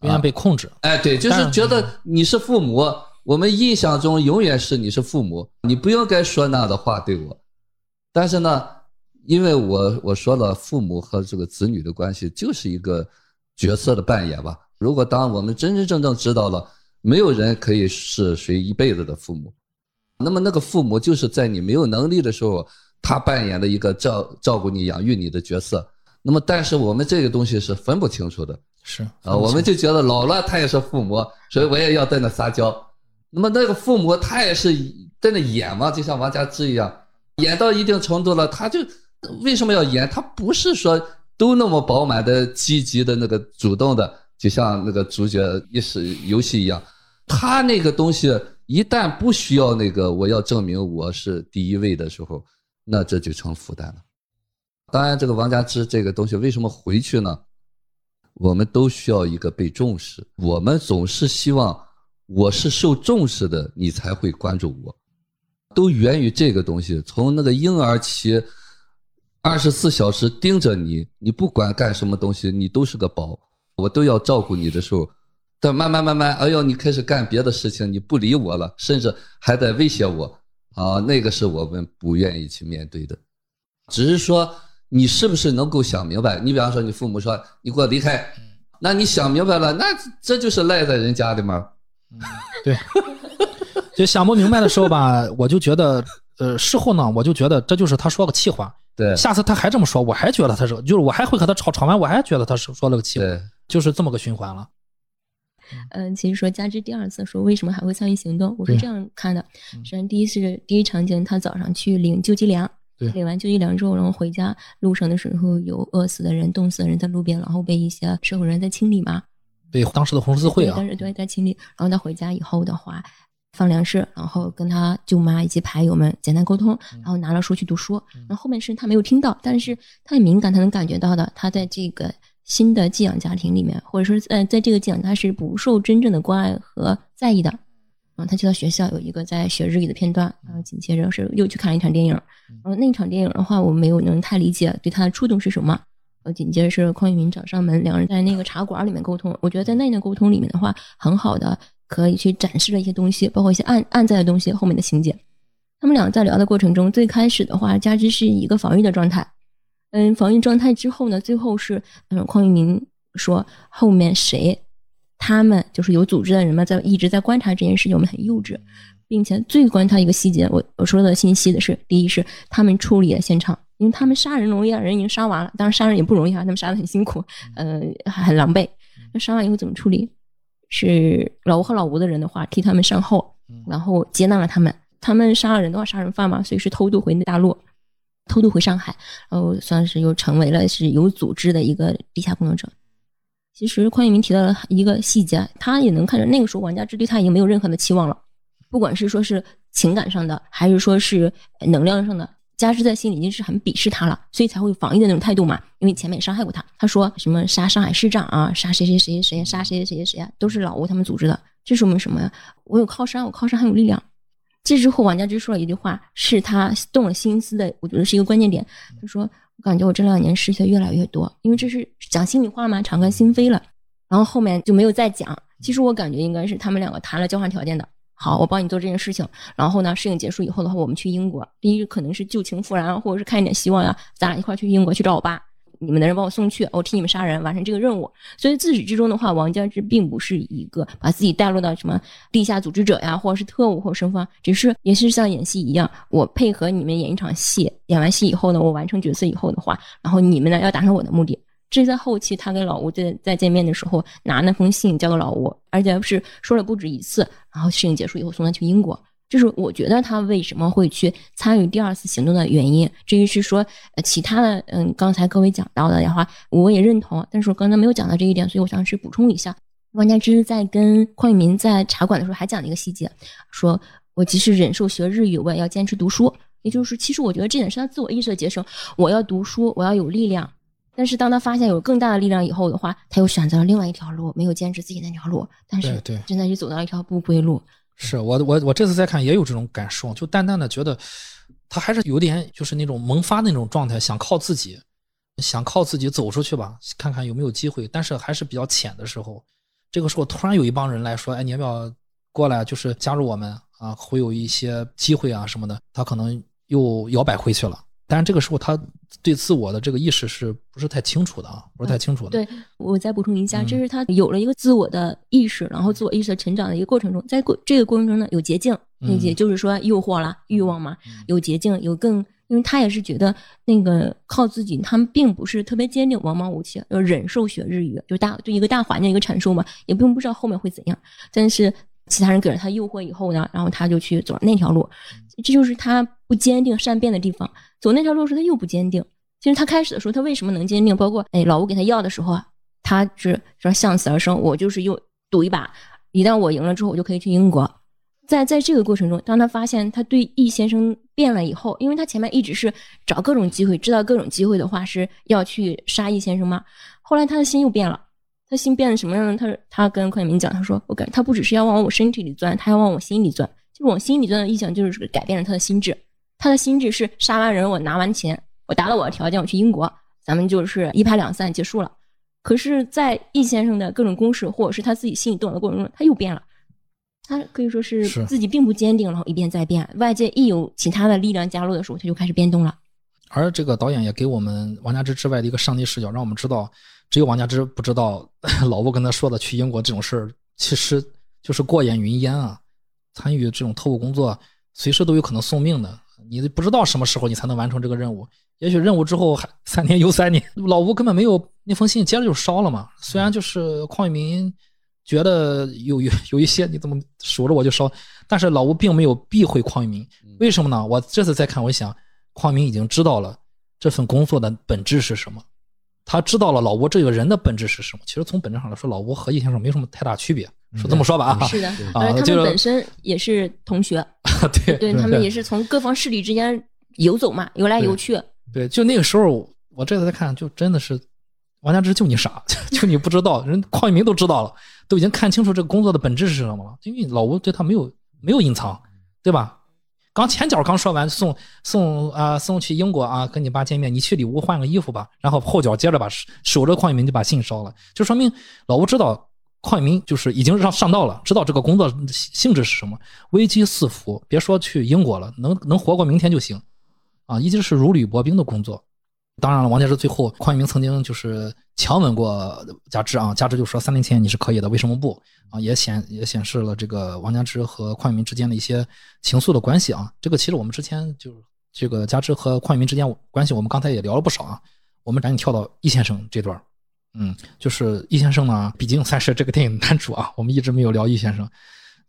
不愿被控制。哎，对，就是觉得你是父母。我们印象中永远是你是父母，你不应该说那样的话对我。但是呢，因为我我说了，父母和这个子女的关系就是一个角色的扮演吧。如果当我们真真正正知道了，没有人可以是谁一辈子的父母，那么那个父母就是在你没有能力的时候，他扮演的一个照照顾你、养育你的角色。那么，但是我们这个东西是分不清楚的，是啊，我们就觉得老了他也是父母，所以我也要在那撒娇。那么那个父母他也是在那演嘛，就像王家之一样，演到一定程度了，他就为什么要演？他不是说都那么饱满的、积极的那个主动的，就像那个主角意识游戏一样。他那个东西一旦不需要那个我要证明我是第一位的时候，那这就成负担了。当然，这个王家之这个东西为什么回去呢？我们都需要一个被重视，我们总是希望。我是受重视的，你才会关注我，都源于这个东西。从那个婴儿期，二十四小时盯着你，你不管干什么东西，你都是个宝，我都要照顾你的时候，但慢慢慢慢，哎呦，你开始干别的事情，你不理我了，甚至还在威胁我，啊，那个是我们不愿意去面对的。只是说，你是不是能够想明白？你比方说，你父母说你给我离开，那你想明白了，那这就是赖在人家的吗？对，就想不明白的时候吧，我就觉得，呃，事后呢，我就觉得这就是他说个气话。对下次他还这么说，我还觉得他是，就是我还会和他吵，吵完我还觉得他是说了个气话，就是这么个循环了。嗯，其实说加之第二次说为什么还会参与行动，我是这样看的。嗯首先，第一是第一场景，他早上去领救济粮，领完救济粮之后，然后回家路上的时候有饿死的人、冻死的人在路边，然后被一些社会人在清理嘛。对当时的红十字会啊当时，对在清理。然后他回家以后的话，放粮食，然后跟他舅妈以及牌友们简单沟通，然后拿了书去读书。然后后面是他没有听到，但是他很敏感，他能感觉到的，他在这个新的寄养家庭里面，或者说在在这个寄养他是不受真正的关爱和在意的。然后他去到学校有一个在学日语的片段，然后紧接着是又去看了一场电影。然后那场电影的话，我没有能太理解对他的触动是什么。呃，紧接着是匡玉民找上门，两人在那个茶馆里面沟通。我觉得在那段沟通里面的话，很好的可以去展示了一些东西，包括一些暗暗在的东西，后面的情节。他们俩在聊的过程中，最开始的话，加之是一个防御的状态，嗯，防御状态之后呢，最后是嗯，匡玉明说后面谁，他们就是有组织的人们在一直在观察这件事情，我们很幼稚，并且最观察一个细节，我我说的信息的是，第一是他们处理了现场，因为他们杀人容易啊，人已经杀完了，当然杀人也不容易啊，他们杀的很辛苦，呃，很狼狈。那杀完以后怎么处理？是老吴和老吴的人的话，替他们善后，然后接纳了他们。他们杀了人的话，杀人犯嘛，所以是偷渡回大陆，偷渡回上海，然后算是又成为了是有组织的一个地下工作者。其实匡一鸣提到了一个细节，他也能看出那个时候王家之对他已经没有任何的期望了，不管是说是情感上的，还是说是能量上的，家之在心里已经是很鄙视他了，所以才会有防御的那种态度嘛。因为前面也伤害过他，他说什么杀上海市长啊，杀谁谁谁谁谁，杀谁谁谁谁啊，都是老吴他们组织的。这说明什么呀？我有靠山，我靠山很有力量。这之后，王家之说了一句话，是他动了心思的，我觉得是一个关键点。他说：“我感觉我这两年失去的越来越多，因为这是讲心里话嘛，敞开心扉了。”然后后面就没有再讲。其实我感觉应该是他们两个谈了交换条件的。好，我帮你做这件事情。然后呢，事情结束以后的话，我们去英国。第一可能是旧情复燃，或者是看一点希望呀，咱俩一块去英国去找我爸。你们的人帮我送去，我替你们杀人，完成这个任务。所以自始至终的话，王家之并不是一个把自己带入到什么地下组织者呀，或者是特务或者身份，只是也是像演戏一样，我配合你们演一场戏，演完戏以后呢，我完成角色以后的话，然后你们呢要达成我的目的。这是在后期他跟老吴在在见面的时候拿那封信交给老吴，而且是说了不止一次，然后事情结束以后送他去英国。这是我觉得他为什么会去参与第二次行动的原因。至于是说，呃，其他的，嗯，刚才各位讲到的话，我也认同。但是我刚才没有讲到这一点，所以我想去补充一下。王家之在跟匡玉民在茶馆的时候还讲了一个细节，说我即使忍受学日语，我也要坚持读书。也就是，其实我觉得这点是他自我意识的节省。我要读书，我要有力量。但是当他发现有更大的力量以后的话，他又选择了另外一条路，没有坚持自己那条路，但是对对真的是走到了一条不归路。是我我我这次再看也有这种感受，就淡淡的觉得他还是有点就是那种萌发那种状态，想靠自己，想靠自己走出去吧，看看有没有机会。但是还是比较浅的时候，这个时候突然有一帮人来说：“哎，你要不要过来？就是加入我们啊，会有一些机会啊什么的。”他可能又摇摆回去了。但是这个时候他对自我的这个意识是不是太清楚的啊？不是太清楚的。对我再补充一下，嗯这是他有了一个自我的意识，然后自我意识的成长的一个过程中，在过这个过程中呢，有捷径，嗯也就是说诱惑啦、欲望嘛，有捷径，有更，因为他也是觉得那个靠自己，他们并不是特别坚定，王莽武器，要忍受学日语，就大对一个大环境一个阐述嘛，也并不知道后面会怎样，但是其他人给了他诱惑以后呢，然后他就去走那条路，这就是他不坚定善变的地方。走那条路时，他又不坚定。其实他开始的时候，他为什么能坚定？包括哎，老吴给他要的时候啊，他是说向死而生，我就是又赌一把，一旦我赢了之后，我就可以去英国。在在这个过程中，当他发现他对易先生变了以后，因为他前面一直是找各种机会，知道各种机会的话是要去杀易先生嘛。后来他的心又变了，他心变成什么样呢？他他跟匡明讲，他说我感他不只是要往我身体里钻，他要往我心里钻。就是往心里钻的意向，就是改变了他的心智。他的心智是杀完人我拿完钱，我达了我的条件，我去英国，咱们就是一拍两散结束了。可是，在易先生的各种攻势，或者是他自己心里动摇的过程中，他又变了。他可以说是是自己并不坚定，然后一变再变。外界一有其他的力量加入的时候，他就开始变动了。而这个导演也给我们王家之之外的一个上帝视角，让我们知道，只有王家之不知道 老吴跟他说的去英国这种事儿，其实就是过眼云烟啊。参与这种特务工作，随时都有可能送命的，你不知道什么时候你才能完成这个任务。也许任务之后还三年又三年，老吴根本没有那封信，接着就烧了嘛。虽然就是邝裕民觉得有有 有一些你怎么数着我就烧，但是老吴并没有避讳邝裕民，为什么呢？我这次再看，我想邝裕民已经知道了这份工作的本质是什么，他知道了老吴这个人的本质是什么。其实从本质上来说，老吴和叶先生没什么太大区别，是这么说吧？啊，是的，啊而他们本身也是同学，对对他们也是从各方势力之间游走嘛，游来游去。对，就那个时候，我这次再看，就真的是王家之就你傻，就你不知道，人邝一鸣都知道了，都已经看清楚这个工作的本质是什么了。因为老吴对他没有没有隐藏，对吧？刚前脚刚说完送送啊、送去英国啊，跟你爸见面，你去里屋换个衣服吧。然后后脚接着把守着邝一鸣就把信烧了，就说明老吴知道邝裕民就是已经上上道了，知道这个工作性质是什么，危机四伏，别说去英国了，能能活过明天就行。啊，一直是如履薄冰的工作。当然了，王家之最后，邝裕民曾经就是强吻过加之啊，加之就说三年前你是可以的，为什么不啊？也显也显示了这个王家之和邝裕民之间的一些情愫的关系啊。这个其实我们之前就这个加之和邝裕民之间关系，我们刚才也聊了不少啊。我们赶紧跳到易先生这段嗯，就是易先生呢，毕竟算是这个电影男主啊，我们一直没有聊易先生。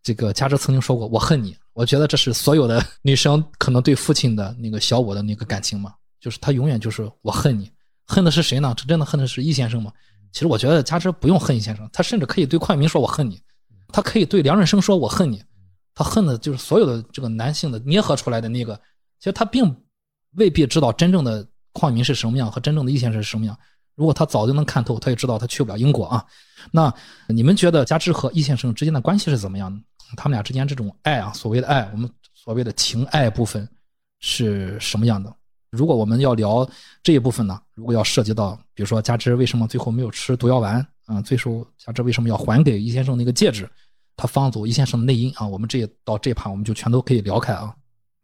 这个加之曾经说过：“我恨你。”我觉得这是所有的女生可能对父亲的那个小我的那个感情嘛，就是他永远就是我恨你，恨的是谁呢？这真的恨的是易先生吗？其实我觉得加之不用恨易先生，他甚至可以对邝裕民说我恨你，他可以对梁润生说我恨你，他恨的就是所有的这个男性的捏合出来的那个，其实他并未必知道真正的邝裕民是什么样和真正的易先生是什么样。如果他早就能看透，他也知道他去不了英国啊。那你们觉得加之和易先生之间的关系是怎么样的？他们俩之间这种爱啊，所谓的爱，我们所谓的情爱部分是什么样的？如果我们要聊这一部分呢，如果要涉及到，比如说加之为什么最后没有吃毒药丸啊，最后加之为什么要还给易先生那个戒指，他放走易先生的内因啊，我们这到这盘我们就全都可以聊开啊。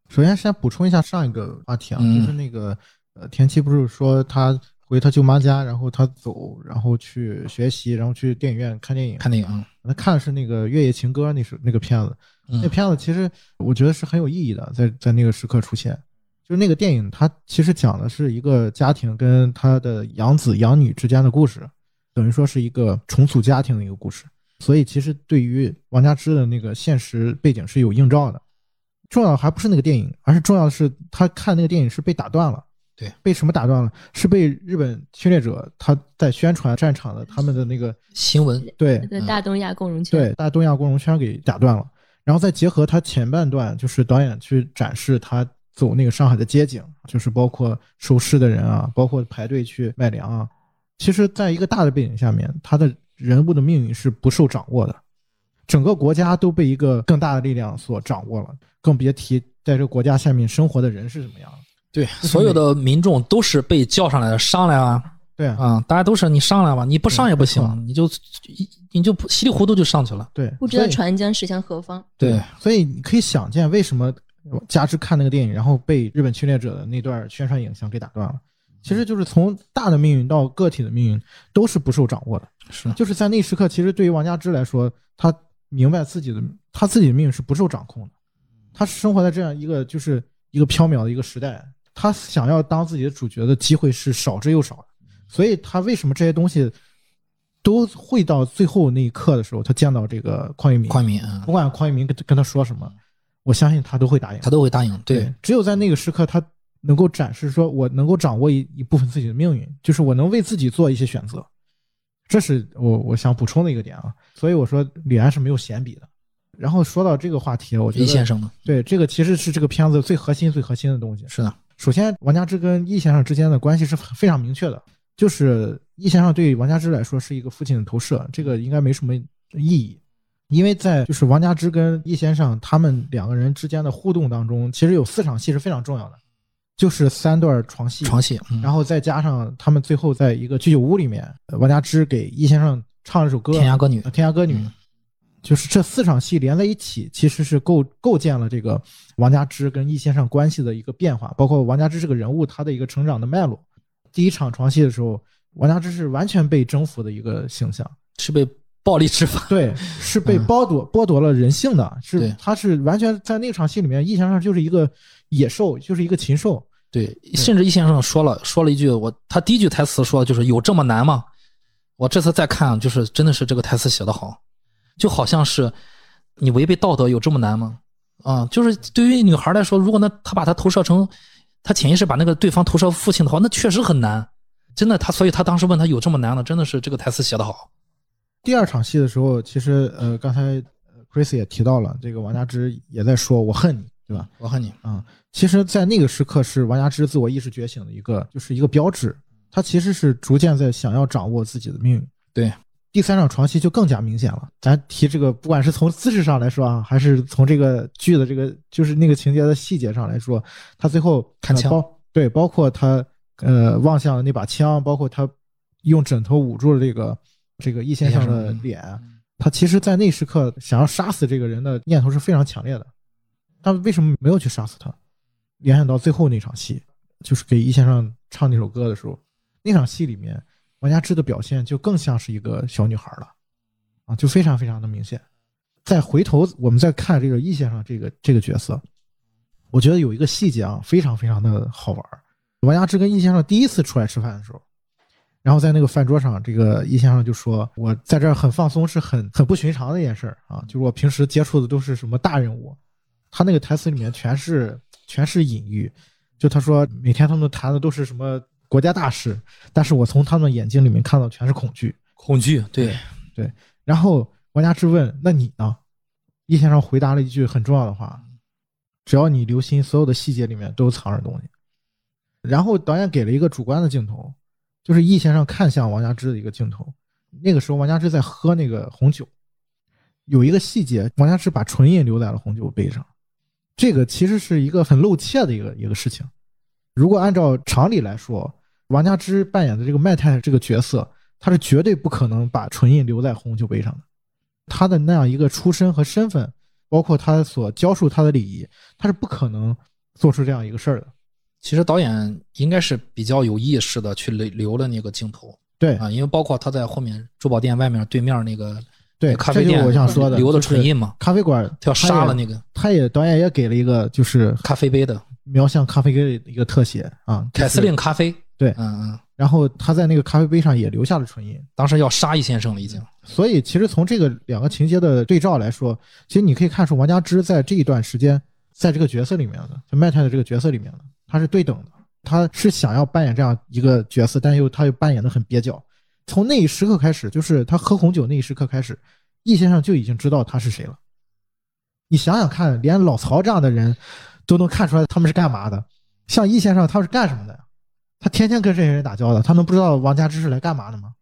首先先补充一下上一个话题啊，嗯就是那个呃，田七不是说他回他舅妈家，然后他走，然后去学习，然后去电影院看电影。看电影啊，他看的是那个《月夜情歌》那是那个片子，嗯那片子其实我觉得是很有意义的，在在那个时刻出现。就是那个电影，它其实讲的是一个家庭跟他的养子养女之间的故事，等于说是一个重组家庭的一个故事。所以其实对于王家之的那个现实背景是有映照的。重要的还不是那个电影，而是重要的是他看那个电影是被打断了。对，被什么打断了？是被日本侵略者他在宣传战场的他们的那个新闻对对大东亚共荣圈，对，大东亚共荣圈给打断了，然后再结合他前半段，就是导演去展示他走那个上海的街景，就是包括收尸的人啊，包括排队去卖粮啊。其实，在一个大的背景下面，他的人物的命运是不受掌握的，整个国家都被一个更大的力量所掌握了，更别提在这个国家下面生活的人是怎么样的。对，所有的民众都是被叫上来的，上来啊对啊，啊！大家都是你上来吧，你不上也不行你就一你就稀里糊涂就上去了。对，不知道船将驶向何方。对，所以你可以想见，为什么加之看那个电影，然后被日本侵略者的那段宣传影像给打断了。其实就是从大的命运到个体的命运都是不受掌握的。是就是在那时刻，其实对于王家之来说，他明白自己的他自己的命运是不受掌控的。他生活在这样一个就是一个缥缈的一个时代，他想要当自己的主角的机会是少之又少的。所以他为什么这些东西都会到最后那一刻的时候，他见到这个邝玉民，宽民啊不，管邝玉民跟跟他说什么，我相信他都会答应。他都会答应。对，只有在那个时刻，他能够展示说，我能够掌握一一部分自己的命运，就是我能为自己做一些选择，这是我我想补充的一个点啊。所以我说李安是没有闲笔的。然后说到这个话题，我觉得李先生呢？对这个其实是这个片子最核心、最核心的东西。是的，首先，王家之跟易先生之间的关系是非常明确的，就是易先生对王家之来说是一个父亲的投射，这个应该没什么意义，因为在就是王家之跟易先生他们两个人之间的互动当中，其实有四场戏是非常重要的。就是三段床戏，床戏，嗯然后再加上他们最后在一个居酒屋里面，呃王家之给易先生唱了一首歌《天涯歌女呃天涯歌女》嗯就是这四场戏连在一起，其实是构构建了这个王家之跟易先生关系的一个变化，包括王家之这个人物他的一个成长的脉络。第一场床戏的时候，王家之是完全被征服的一个形象，是被暴力执法，对，是被嗯。剥夺剥夺了人性的，是他是完全在那场戏里面，易先生就是一个野兽，就是一个禽兽，对，甚至易先生说了说了一句，我他第一句台词说的就是有这么难吗？我这次再看，就是真的是这个台词写得好，就好像是你违背道德有这么难吗？啊，就是对于女孩来说，如果那她把她投射成她潜意识把那个对方投射父亲的话，那确实很难，真的她，所以她当时问他有这么难吗？真的是这个台词写得好，第二场戏的时候，其实呃，刚才呃 Chris 也提到了，这个王佳芝也在说“我恨你”，对吧？我恨你，啊、其实，在那个时刻是王佳芝自我意识觉醒的一个，就是一个标志。他其实是逐渐在想要掌握自己的命运。对，第三场床戏就更加明显了。咱提这个，不管是从姿势上来说啊，还是从这个剧的这个就是那个情节的细节上来说，他最后看枪对，包括他呃望向那把枪，包括他用枕头捂住了这个这个易先生的脸，他其实，在那时刻想要杀死这个人的念头是非常强烈的。他为什么没有去杀死他？联想到最后那场戏，就是给易先生唱那首歌的时候，那场戏里面，王佳芝的表现就更像是一个小女孩了，啊，就非常非常的明显。再回头我们再看这个易先生这个这个角色，我觉得有一个细节啊，非常非常的好玩。王佳芝跟易先生第一次出来吃饭的时候，然后在那个饭桌上，这个易先生就说：“我在这儿很放松，是很很不寻常的一件事儿啊，就是我平时接触的都是什么大人物。”他那个台词里面全是全是隐喻，就他说每天他们谈的都是什么国家大事，但是我从他们眼睛里面看到全是恐惧。恐惧，对对，然后王家之问：“那你呢？”易先生回答了一句很重要的话：“只要你留心，所有的细节里面都藏着东西。”然后导演给了一个主观的镜头，就是易先生看向王家之的一个镜头。那个时候，王家之在喝那个红酒，有一个细节，王家之把唇印留在了红酒杯上。这个其实是一个很露怯的一个一个事情。如果按照常理来说，王佳芝扮演的这个麦太太这个角色，她是绝对不可能把唇印留在红酒杯上的。她的那样一个出身和身份，包括她所教授她的礼仪，她是不可能做出这样一个事儿的。其实导演应该是比较有意识的去留留了那个镜头对啊，因为包括他在后面珠宝店外面对面那个对，咖啡店我想说的，留的唇印嘛，咖啡馆他要杀了个，那个他也导演也给了一个就是咖啡杯的瞄向咖啡杯的一个特写啊，凯司令咖啡，对嗯嗯，然后他在那个咖啡杯上也留下了唇印。当时要杀易先生了已经，所以其实从这个两个情节的对照来说，其实你可以看出王家之在这一段时间，在这个角色里面的，就麦太的这个角色里面的，他是对等的，他是想要扮演这样一个角色，但又他又扮演的很蹩脚。从那一时刻开始，就是他喝红酒那一时刻开始，易先生就已经知道他是谁了。你想想看，连老曹这样的人都能看出来他们是干嘛的，像易先生他是干什么的呀？他天天跟这些人打交道，他能不知道王家之是来干嘛的吗？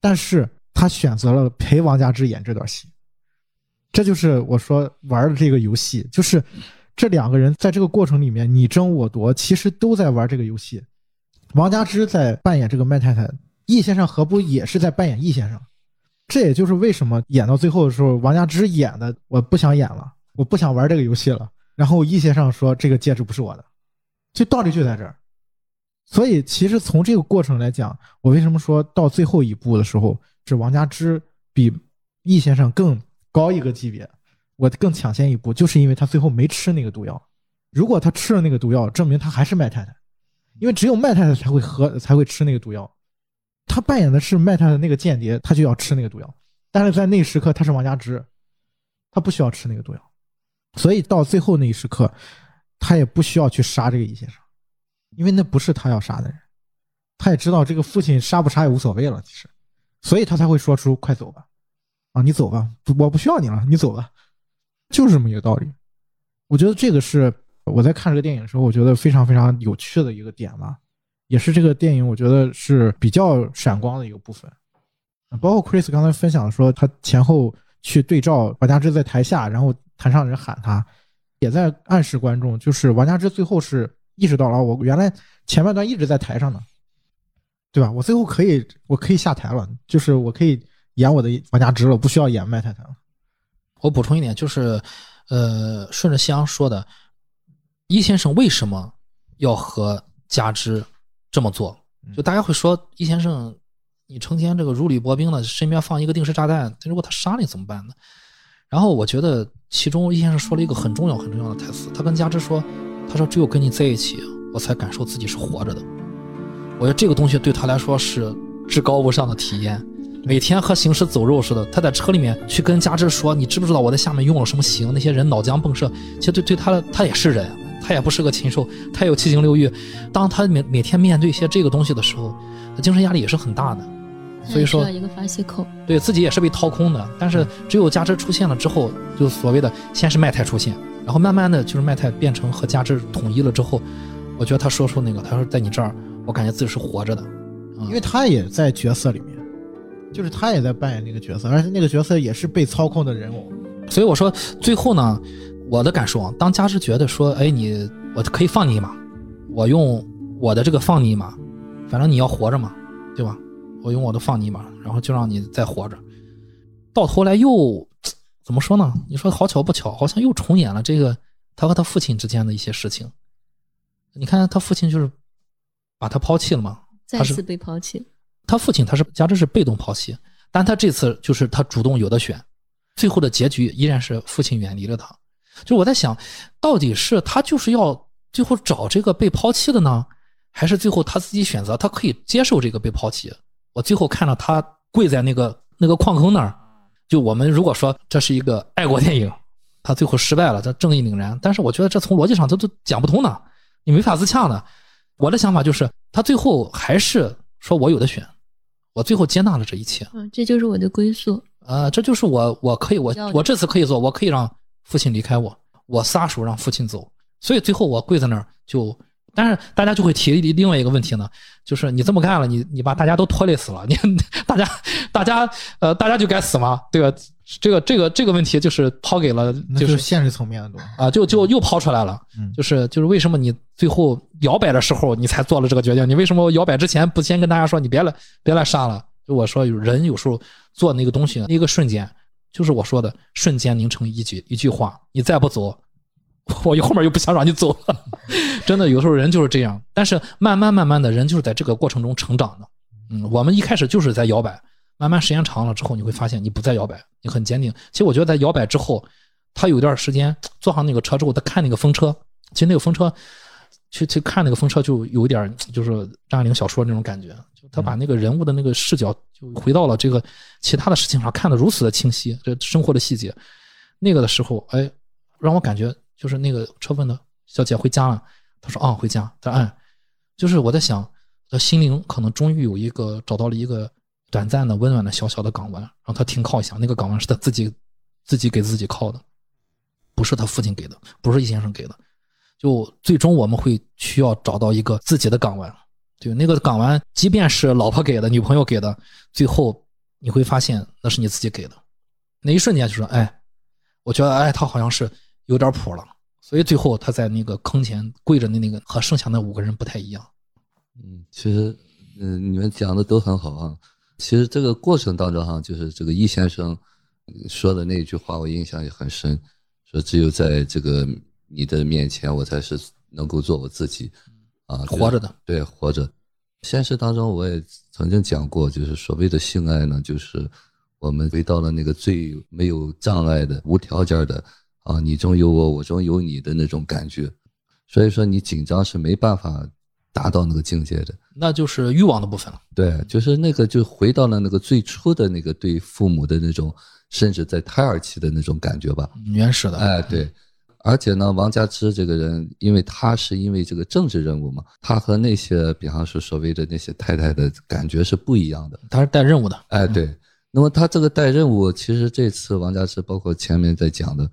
但是他选择了陪王家之演这段戏，这就是我说玩的这个游戏，就是这两个人在这个过程里面你争我夺，其实都在玩这个游戏。王家之在扮演这个麦太太，易先生何不也是在扮演易先生？这也就是为什么演到最后的时候，王家之演的我不想演了，我不想玩这个游戏了。然后易先生说这个戒指不是我的，这道理就在这儿。所以其实从这个过程来讲，我为什么说到最后一步的时候，是王家之比易先生更高一个级别，我更抢先一步，就是因为他最后没吃那个毒药。如果他吃了那个毒药，证明他还是麦太太，因为只有麦太太才会喝才会吃那个毒药。他扮演的是麦太太那个间谍，他就要吃那个毒药。但是在那时刻，他是王家之，他不需要吃那个毒药，所以到最后那一时刻，他也不需要去杀这个易先生。因为那不是他要杀的人，他也知道这个父亲杀不杀也无所谓了，其实，所以他才会说出“快走吧，啊，你走吧，不我不需要你了，你走吧”，就是这么一个道理。我觉得这个是我在看这个电影的时候，我觉得非常非常有趣的一个点吧，也是这个电影我觉得是比较闪光的一个部分。包括 Chris 刚才分享说，他前后去对照王家之在台下，然后台上人喊他，也在暗示观众，就是王家之最后是。意识到了，我原来前半段一直在台上呢，对吧？我最后可以，我可以下台了，就是我可以演我的王家之了，不需要演麦太太了。我补充一点，就是，呃，顺着夕阳说的，易先生为什么要和加之这么做？就大家会说，易先生，你成天这个如履薄冰的，身边放一个定时炸弹，如果他杀你怎么办呢？然后我觉得其中易先生说了一个很重要很重要的台词，他跟加之说，他说只有跟你在一起，我才感受自己是活着的。我觉得这个东西对他来说是至高无上的体验。每天和行尸走肉似的，他在车里面去跟加之说：“你知不知道我在下面用了什么刑？那些人脑浆迸射。”其实对对他，他也是人，他也不是个禽兽，他有七情六欲。当他每每天面对一些这个东西的时候，精神压力也是很大的。所以说一个发泄口。对自己也是被掏空的。但是只有加之出现了之后，就所谓的先是麦太出现，然后慢慢的就是麦太变成和加之统一了之后，我觉得他说出那个，他说在你这儿，我感觉自己是活着的。嗯因为他也在角色里面，就是他也在扮演那个角色，而且那个角色也是被操控的人物。所以我说最后呢，我的感受啊，当加之觉得说，哎，你我可以放你一马，我用我的这个放你一马，反正你要活着嘛，对吧？我用我的放你一马，然后就让你再活着。到头来又怎么说呢？你说好巧不巧，好像又重演了这个他和他父亲之间的一些事情。你看他父亲就是把他抛弃了嘛，再次被抛弃。他父亲他是加之是被动抛弃，但他这次就是他主动有的选，最后的结局依然是父亲远离了他。就我在想，到底是他就是要最后找这个被抛弃的呢，还是最后他自己选择他可以接受这个被抛弃？我最后看到他跪在那个那个矿坑那儿，就我们如果说这是一个爱国电影，他最后失败了，他正义凛然，但是我觉得这从逻辑上他都讲不通的，你没法自洽的。我的想法就是，他最后还是说我有的选，我最后接纳了这一切。嗯，这就是我的归宿。呃，这就是我，我可以，我我这次可以做，我可以让父亲离开我，我撒手让父亲走。所以最后我跪在那儿就，但是大家就会提另外一个问题呢，就是你这么干了，你你把大家都拖累死了，你 大家大家呃大家就该死吗？对吧？这个这个这个问题就是抛给了就是是现实层面的东西。啊，就就又抛出来了，嗯就是就是为什么你最后摇摆的时候你才做了这个决定？你为什么摇摆之前不先跟大家说你别来别来杀了？就我说有人有时候做那个东西那个瞬间，就是我说的瞬间凝成一句一句话，你再不走，我后面又不想让你走了。真的有时候人就是这样，但是慢慢慢慢的人就是在这个过程中成长的。嗯，我们一开始就是在摇摆，慢慢时间长了之后，你会发现你不再摇摆，你很坚定。其实我觉得在摇摆之后，他有一段时间坐上那个车之后，他看那个风车，其实那个风车，去去看那个风车，就有点就是张爱玲小说那种感觉，就他把那个人物的那个视角就回到了这个其他的事情上，看得如此的清晰，这生活的细节。那个的时候，哎，让我感觉就是那个车问的小姐回家了，她说啊回家，她说哎，就是我在想，她心灵可能终于有一个找到了一个短暂的温暖的小小的港湾，让她停靠一下。那个港湾是她自己自己给自己靠的，不是他父亲给的，不是易先生给的。就最终我们会需要找到一个自己的港湾，对那个港湾，即便是老婆给的、女朋友给的，最后你会发现那是你自己给的。那一瞬间就说，哎，我觉得哎他好像是有点谱了，所以最后他在那个坑前跪着的那个和剩下那五个人不太一样。嗯，其实，嗯、你们讲的都很好啊。其实这个过程当中哈，就是这个易先生说的那句话，我印象也很深，说只有在这个你的面前，我才是能够做我自己啊，活着的，对，活着。现实当中，我也曾经讲过，就是所谓的性爱呢，就是我们回到了那个最没有障碍的、无条件的啊，你中有我，我中有你的那种感觉。所以说，你紧张是没办法达到那个境界的。那就是欲望的部分了。对，就是那个，就回到了那个最初的那个对父母的那种，甚至在胎儿期的那种感觉吧。嗯原始的，哎，对，而且呢，王家之这个人，因为他是因为这个政治任务嘛，他和那些比方说所谓的那些太太的感觉是不一样的。他是带任务的。哎，对，那么他这个带任务，其实这次王家之包括前面在讲的，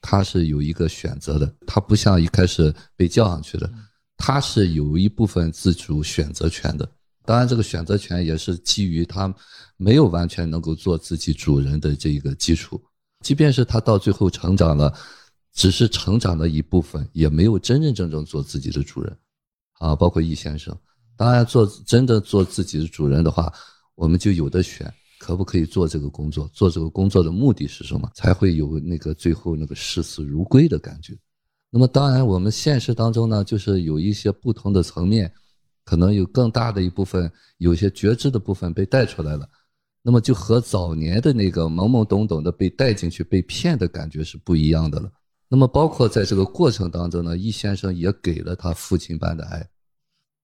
他是有一个选择的，他不像一开始被叫上去的，他是有一部分自主选择权的。当然，这个选择权也是基于他没有完全能够做自己主人的这个基础。即便是他到最后成长了，只是成长的一部分，也没有真真正正做自己的主人，啊，包括易先生。当然，做真的做自己的主人的话，我们就有的选，可不可以做这个工作？做这个工作的目的是什么？才会有那个最后那个视死如归的感觉。那么，当然，我们现实当中呢，就是有一些不同的层面，可能有更大的一部分，有些觉知的部分被带出来了。那么，就和早年的那个懵懵懂懂的被带进去、被骗的感觉是不一样的了。那么，包括在这个过程当中呢，易先生也给了他父亲般的爱。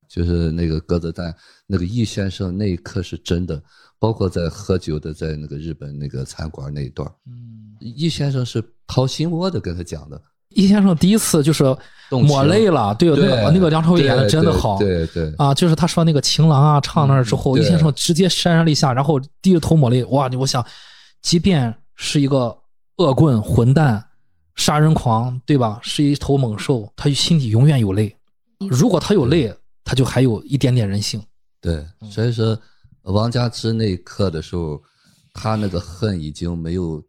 就是那个鸽子蛋，那个易先生那一刻是真的，包括在喝酒的，在那个日本那个餐馆那一段，嗯，易先生是掏心窝的跟他讲的。易先生第一次就是抹泪了，对，那个那个梁朝伟演的真的好，对对啊，就是他说那个情郎啊唱那儿之后，易先生直接潸然泪下，然后低着头抹泪，哇！我想，即便是一个恶棍、混蛋、杀人狂，对吧？是一头猛兽，他心底永远有泪。如果他有泪。他就还有一点点人性，对，所以说王家之那一刻的时候，他那个恨已经没有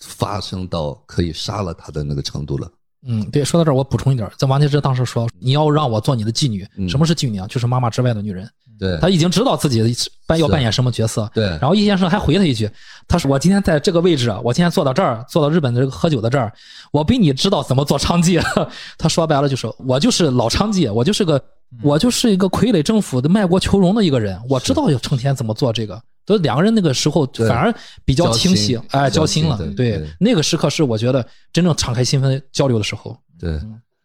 发生到可以杀了他的那个程度了。嗯，对，说到这儿我补充一点，在王家之当时说你要让我做你的妓女，什么是妓女啊？就是妈妈之外的女人。对，他已经知道自己扮要扮演什么角色。对，然后易先生还回他一句，他说我今天在这个位置，我今天坐到这儿，坐到日本的这个喝酒的这儿，我比你知道怎么做娼妓。他说白了就是我就是老娼妓，我就是个。我就是一个傀儡政府的卖国求荣的一个人，我知道要成天怎么做这个。所以两个人那个时候反而比较清晰，哎，交心了。对，那个时刻是我觉得真正敞开心扉交流的时候。对，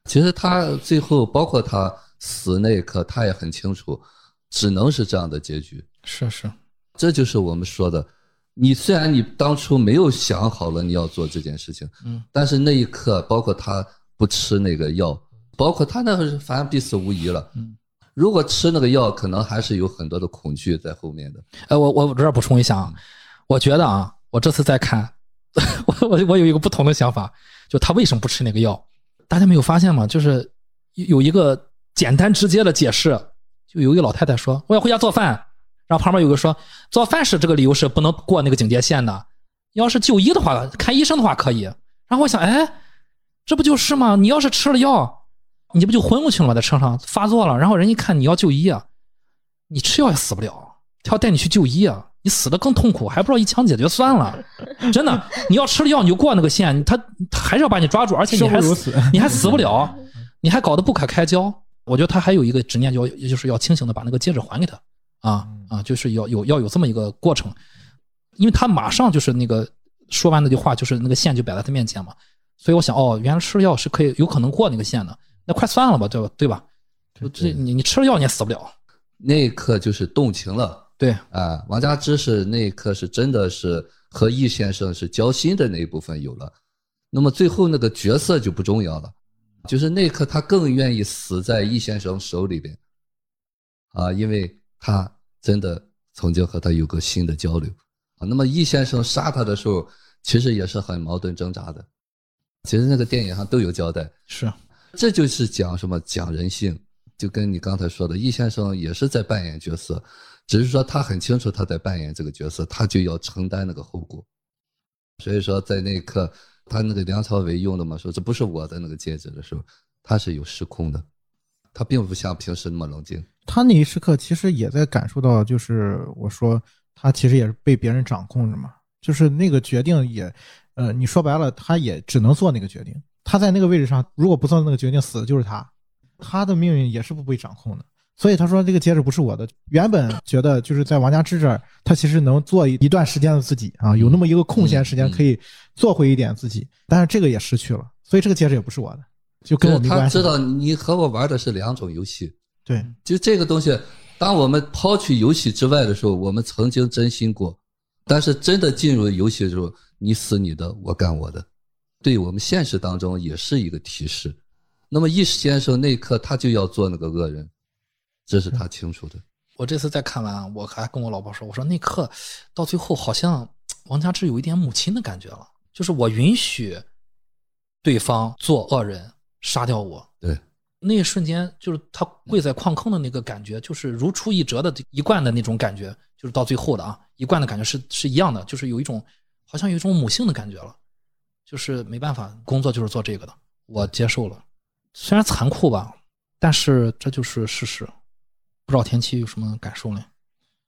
其实他最后包括他死那一刻，他也很清楚，只能是这样的结局。是是，这就是我们说的，你虽然你当初没有想好了你要做这件事情，嗯，但是那一刻，包括他不吃那个药。包括他那个，反正必死无疑了。嗯，如果吃那个药，可能还是有很多的恐惧在后面的。哎，我我这儿补充一下啊，我觉得啊，我这次再看，我我我有一个不同的想法，就他为什么不吃那个药？大家没有发现吗？就是有一个简单直接的解释，就有一个老太太说我要回家做饭，然后旁边有个说做饭是这个理由是不能过那个警戒线的，要是就医的话，看医生的话可以。然后我想，哎，这不就是吗？你要是吃了药。你不就昏过去了吗？在车上发作了，然后人一看你要就医啊，你吃药也死不了，他要带你去就医啊，你死的更痛苦，还不知道一枪解决算了，真的，你要吃了药你就过那个线，他他还是要把你抓住，而且你还死，你还死不了，你还搞得不可开交。我觉得他还有一个执念，就也就是要清醒的把那个戒指还给他啊啊，就是要有要有这么一个过程，因为他马上就是那个说完那句话，就是那个线就摆在他面前嘛，所以我想哦，原来吃了药是可以有可能过那个线的。那快算了吧，对吧？对吧？这你你吃了药你也死不了。那一刻就是动情了，对啊。王佳芝是那一刻是真的是和易先生是交心的那一部分有了，那么最后那个角色就不重要了，就是那一刻他更愿意死在易先生手里边，啊，因为他真的曾经和他有过新的交流啊。那么易先生杀他的时候，其实也是很矛盾挣扎的，其实那个电影上都有交代，是。这就是讲什么讲人性，就跟你刚才说的，易先生也是在扮演角色，只是说他很清楚他在扮演这个角色，他就要承担那个后果。所以说在那一刻，他那个梁朝伟用的嘛，说这不是我的那个戒指的时候，他是有失控的，他并不像平时那么冷静。他那一时刻其实也在感受到，就是我说他其实也是被别人掌控着嘛，就是那个决定也，呃，你说白了，他也只能做那个决定。他在那个位置上，如果不做那个决定，死的就是他，他的命运也是不被掌控的。所以他说这个戒指不是我的。原本觉得就是在王家之这儿，他其实能做一段时间的自己啊，有那么一个空闲时间可以做回一点自己。但是这个也失去了，所以这个戒指也不是我的，就跟我没关系。他知道你和我玩的是两种游戏，对，就这个东西，当我们抛去游戏之外的时候，我们曾经真心过，但是真的进入游戏的时候，你死你的，我干我的。对我们现实当中也是一个提示。那么易先生那一刻他就要做那个恶人，这是他清楚的。我这次再看完，我还跟我老婆说：“我说那刻到最后好像王家之有一点母亲的感觉了，就是我允许对方做恶人，杀掉我。”对，那一瞬间就是他跪在矿坑的那个感觉，就是如出一辙的一贯的那种感觉，就是到最后的啊，一贯的感觉是是一样的，就是有一种好像有一种母性的感觉了。就是没办法，工作就是做这个的，我接受了，虽然残酷吧，但是这就是事实。不知道田七有什么感受呢？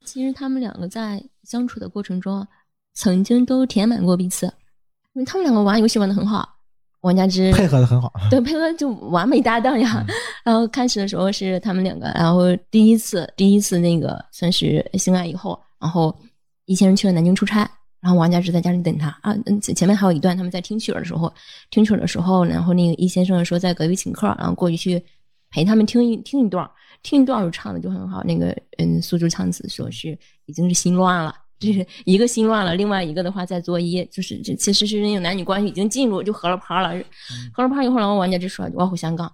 其实他们两个在相处的过程中，曾经都填满过彼此，因为他们两个玩游戏玩的很好。王佳芝配合的很好，对，配合就完美搭档呀。然后开始的时候是他们两个，然后第一次第一次那个算是性爱以后，然后一些人去了南京出差，然后王佳芝在家里等他啊。嗯，前面还有一段他们在听曲儿的时候，听曲儿的时候，然后那个易先生说在隔壁请客，然后过去去陪他们听一听一段，听一段就唱的就很好。那个嗯，苏州唱词说是已经是心乱了。就是一个心乱了，另外一个的话在作揖，就是这其实是那种男女关系已经进入就合了拍了，合了拍以后，然后王家芝说我要回香港，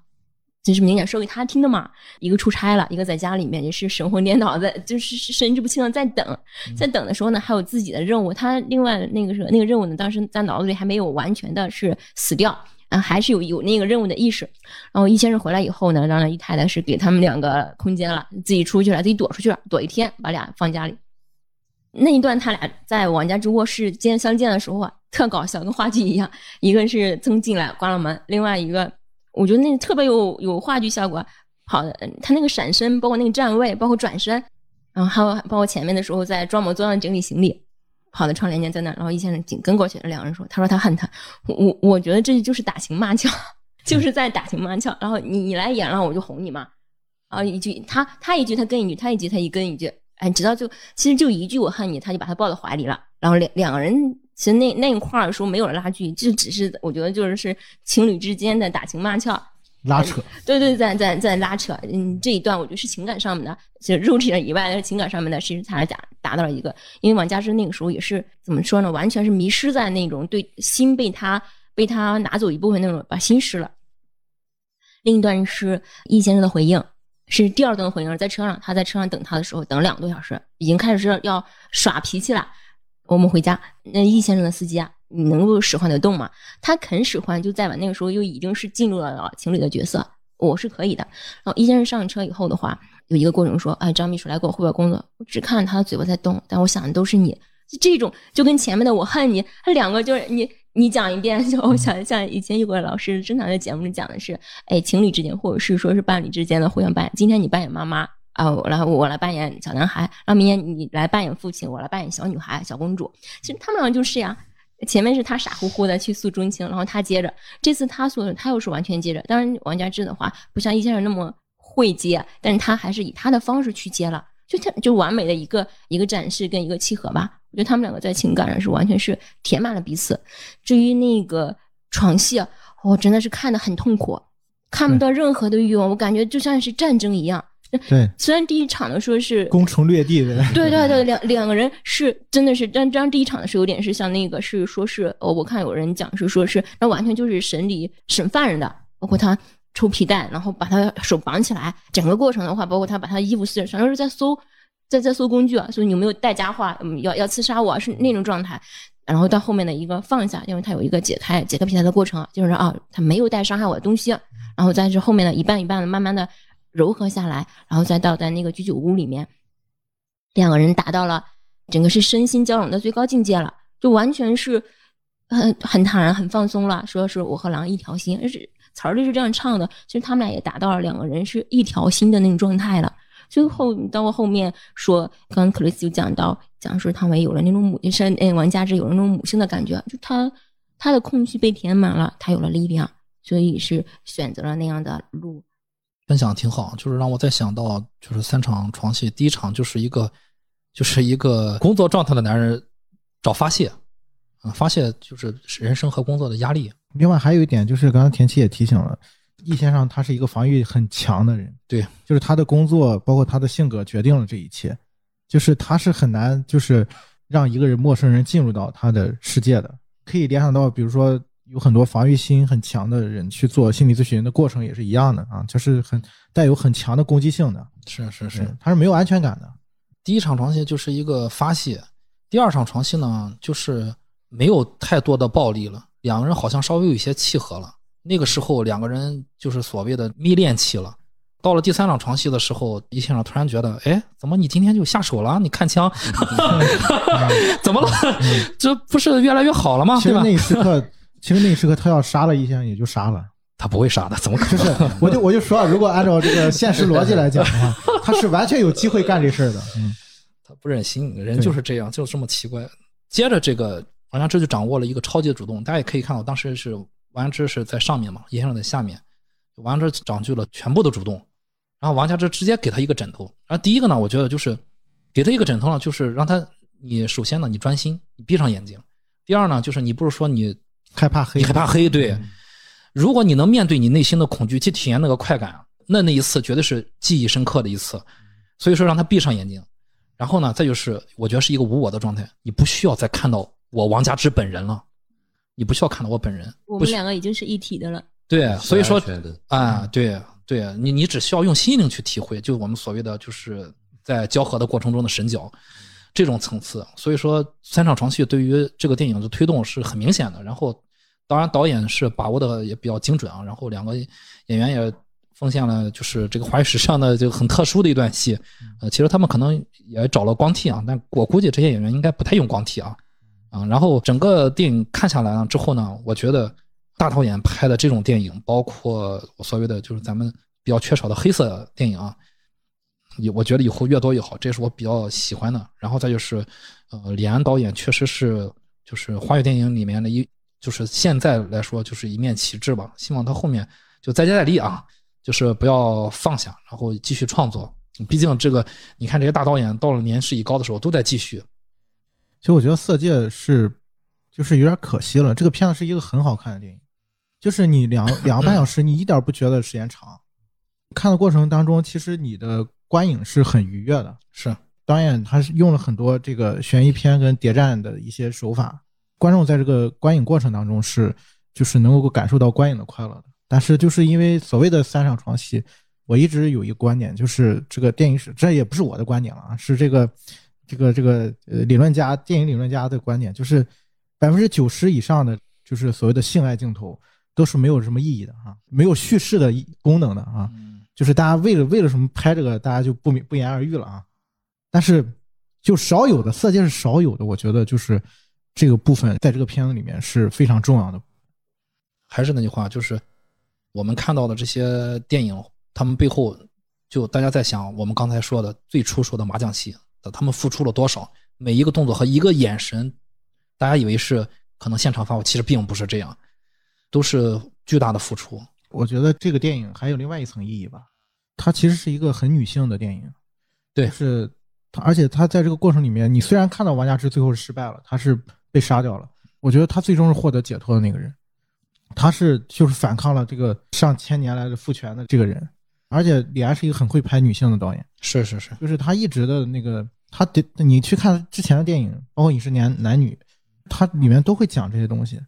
就是明显说给他听的嘛。一个出差了，一个在家里面也是神魂颠倒，在就是神志不清的在等，在等的时候呢，还有自己的任务。他另外那个是那个任务呢，当时在脑子里还没有完全的是死掉，啊，还是有有那个任务的意识。然后易先生回来以后呢，让易太太是给他们两个空间了，自己出去了，自己躲出去了，躲一天，把俩放家里。那一段他俩在王家之卧室间相见的时候啊，特搞笑，跟话剧一样。一个是曾进来关了门，另外一个我觉得那特别有有话剧效果。跑的他那个闪身，包括那个站位，包括转身，然后还有包括前面的时候在装模作样整理行李，跑到窗帘间在那，然后易先生紧跟过去，两个人说：“他说他恨他。”我我觉得这就是打情骂俏，就是在打情骂俏。然后你你来演了，我就哄你嘛。啊，一句他他一句他跟一句他一句他一跟一句。哎，直到就其实就一句我恨你，他就把他抱到怀里了。然后两两个人其实那那一块儿说没有了拉锯，就只是我觉得就是是情侣之间的打情骂俏、拉扯。对对，在在在拉扯。嗯，这一段我觉得是情感上面的，就肉体以外的情感上面的，其实才是达达到了一个。因为王佳芝那个时候也是怎么说呢，完全是迷失在那种对心被他被他拿走一部分那种把心失了。另一段是易先生的回应。是第二段回应，在车上，他在车上等他的时候，等了两个多小时，已经开始要耍脾气了。我们回家，那易先生的司机啊，你能够使唤得动吗？他肯使唤，就在晚那个时候又已经是进入了情侣的角色，我是可以的。然后易先生上车以后的话，有一个过程说，哎，张秘书来给我汇报工作，我只看他的嘴巴在动，但我想的都是你，这种就跟前面的我恨你，他两个就是你。你讲一遍，就我想像以前有个老师经常在节目里讲的是，哎，情侣之间或者是说是伴侣之间的互相扮演。今天你扮演妈妈啊，然后我来扮演小男孩，然后明天你来扮演父亲，我来扮演小女孩、小公主。其实他们俩就是呀，前面是他傻乎乎的去诉衷情，然后他接着，这次他诉，他又是完全接着。当然，王家芝的话不像易先生那么会接，但是他还是以他的方式去接了，就他就完美的一个一个展示跟一个契合吧。我觉得他们两个在情感上是完全是填满了彼此。至于那个床戏，我真的是看的很痛苦，看不到任何的欲望，我感觉就像是战争一样。对，虽然第一场的说是攻城略地的，对对对，两两个人是真的是，但这样第一场的时候有点是像那个是说是，哦，我看有人讲是说是，那完全就是审理审犯人的，包括他抽皮带，然后把他手绑起来，整个过程的话，包括他把他衣服撕，全都是在搜。在在搜工具啊，所以你有没有带家伙？嗯，要要刺杀我是那种状态，然后到后面的一个放下，因为他有一个解开解开皮带的过程，就是啊，他没有带伤害我的东西，然后再是后面的一半一半的慢慢的柔和下来，然后再到在那个居酒屋里面，两个人达到了整个是身心交融的最高境界了，就完全是很很坦然很放松了，说是我和狼一条心，是词儿就是这样唱的，其实他们俩也达到了两个人是一条心的那种状态了。最后到后面说，刚刚克里斯就讲到，讲说汤唯有了那种母，是哎王佳芝有了那种母性的感觉，就他他的空虚被填满了，他有了力量，所以是选择了那样的路。分享挺好，就是让我再想到，就是三场床戏，第一场就是一个就是一个工作状态的男人找发泄，啊发泄就是人生和工作的压力。另外还有一点就是，刚刚田七也提醒了。易先生他是一个防御很强的人，对，就是他的工作包括他的性格决定了这一切，就是他是很难就是让一个人陌生人进入到他的世界的，可以联想到比如说有很多防御心很强的人去做心理咨询的过程也是一样的啊，就是很带有很强的攻击性的，是是是，他是没有安全感的。第一场床戏就是一个发泄，第二场床戏呢就是没有太多的暴力了，两个人好像稍微有一些契合了。那个时候两个人就是所谓的蜜恋期了。到了第三场床戏的时候，易先生突然觉得，哎，怎么你今天就下手了？你看枪，怎么了？这不是越来越好了吗？其实那一时刻，其实那一时刻他要杀了易先生也就杀了，他不会杀的，怎么可就能？是我就我就说，如果按照这个现实逻辑来讲的话，他是完全有机会干这事儿的。嗯，他不忍心，人就是这样，就是这么奇怪。接着这个王家之就掌握了一个超级的主动，大家也可以看到，当时是王家之是在上面嘛，叶先生在下面，王家之掌据了全部的主动，然后王家之直接给他一个枕头。然后第一个呢，我觉得就是给他一个枕头呢，就是让他你首先呢你专心，你闭上眼睛；第二呢，就是你不是说你害怕黑，你害怕黑，对。如果你能面对你内心的恐惧，去体验那个快感，那那一次绝对是记忆深刻的一次。所以说，让他闭上眼睛，然后呢，再就是我觉得是一个无我的状态，你不需要再看到我王佳芝本人了，你不需要看到我本人，我们两个已经是一体的了。对，所以说啊，对对，你你只需要用心灵去体会，就我们所谓的就是在交合的过程中的神交这种层次。所以说，三场床戏对于这个电影的推动是很明显的。然后，当然导演是把握的也比较精准啊。然后两个演员也奉献了就是这个华语史上的就很特殊的一段戏。呃，其实他们可能也找了光替啊，但我估计这些演员应该不太用光替啊。啊，然后整个电影看下来了之后呢，我觉得大导演拍的这种电影，包括我所谓的就是咱们比较缺少的黑色电影啊，也我觉得以后越多越好，这是我比较喜欢的。然后再就是，呃，李安导演确实是就是华语电影里面的一，就是现在来说就是一面旗帜吧。希望他后面就再接再厉啊，就是不要放下，然后继续创作。毕竟这个你看这些大导演到了年事已高的时候都在继续，其实我觉得《色戒》是，就是有点可惜了。这个片子是一个很好看的电影，就是你两两个半小时，你一点不觉得时间长。看的过程当中，其实你的观影是很愉悦的。是导演他是用了很多这个悬疑片跟谍战的一些手法，观众在这个观影过程当中是就是能够感受到观影的快乐的。但是就是因为所谓的三场床戏，我一直有一个观点，就是这个电影史，这也不是我的观点了啊，是这个这个这个呃理论家电影理论家的观点，就是百分之九十以上的就是所谓的性爱镜头都是没有什么意义的啊，没有叙事的意功能的啊。嗯就是大家为了为了什么拍这个，大家就不明不言而喻了啊。但是就少有的色戒是少有的，我觉得就是这个部分在这个片子里面是非常重要的。还是那句话，就是我们看到的这些电影，他们背后就大家在想，我们刚才说的最初说的麻将戏，他们付出了多少？每一个动作和一个眼神，大家以为是可能现场发挥，其实并不是这样，都是巨大的付出。我觉得这个电影还有另外一层意义吧，它其实是一个很女性的电影，对。就是它，而且它在这个过程里面，你虽然看到王家之最后是失败了，他是被杀掉了，我觉得他最终是获得解脱的那个人，他是就是反抗了这个上千年来的父权的这个人，而且李安是一个很会拍女性的导演，是是是，就是他一直的那个，他得你去看之前的电影，包括《饮食男男女》，他里面都会讲这些东西，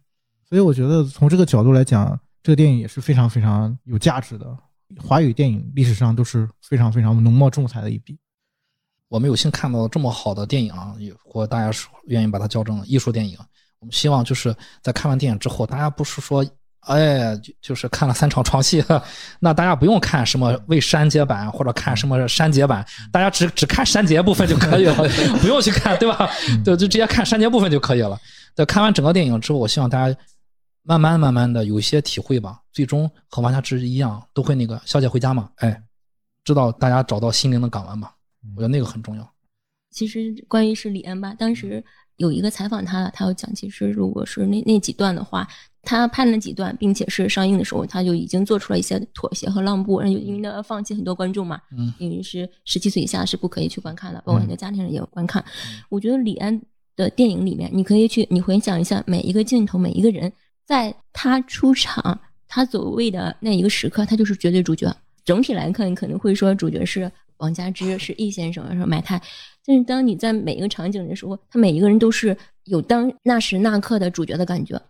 所以我觉得从这个角度来讲，这个电影也是非常非常有价值的。华语电影历史上都是非常非常浓墨重彩的一笔。我们有幸看到这么好的电影啊，也或大家是愿意把它叫成艺术电影。我们希望就是在看完电影之后，大家不是说，哎，就就是看了三场床戏，那大家不用看什么未删节版或者看什么删节版，大家只只看删节部分就可以了，不用去看，对吧？对，就直接看删节部分就可以了。对看完整个电影之后，我希望大家慢慢慢慢的有一些体会吧，最终和王家之一样，都会那个小姐回家嘛，哎，知道大家找到心灵的港湾嘛，我觉得那个很重要。其实关于是李安吧，当时有一个采访他了，他有讲，其实如果是那那几段的话，他拍了几段，并且是上映的时候，他就已经做出了一些妥协和让步，因为他要放弃很多观众嘛，嗯因为是十七岁以下是不可以去观看的，包括很多家庭人也有观看。我觉得李安的电影里面，你可以去你回想一下每一个镜头，每一个人，在他出场，他走位的那一个时刻，他就是绝对主角。整体来看，你可能会说主角是王家之，是易先生，是买泰。但是当你在每一个场景的时候，他每一个人都是有当那时那刻的主角的感觉，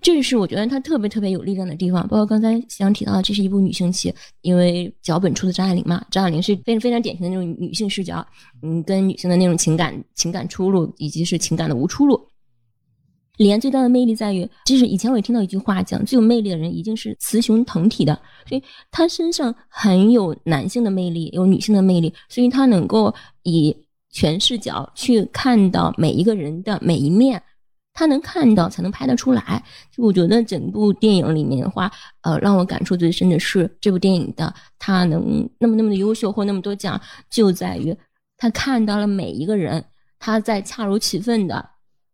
这是我觉得他特别特别有力量的地方。包括刚才想提到的，这是一部女性戏，因为脚本出自张爱玲嘛，张爱玲是非常非常典型的那种女性视角，嗯，跟女性的那种情感情感出路以及是情感的无出路。李安最大的魅力在于，就是以前我也听到一句话讲，最有魅力的人一定是雌雄同体的，所以他身上很有男性的魅力，有女性的魅力，所以他能够以全视角去看到每一个人的每一面，他能看到才能拍得出来。就我觉得整部电影里面的话，呃，让我感触最深的是这部电影的他能那么那么的优秀或那么多奖，就在于他看到了每一个人，他在恰如其分的，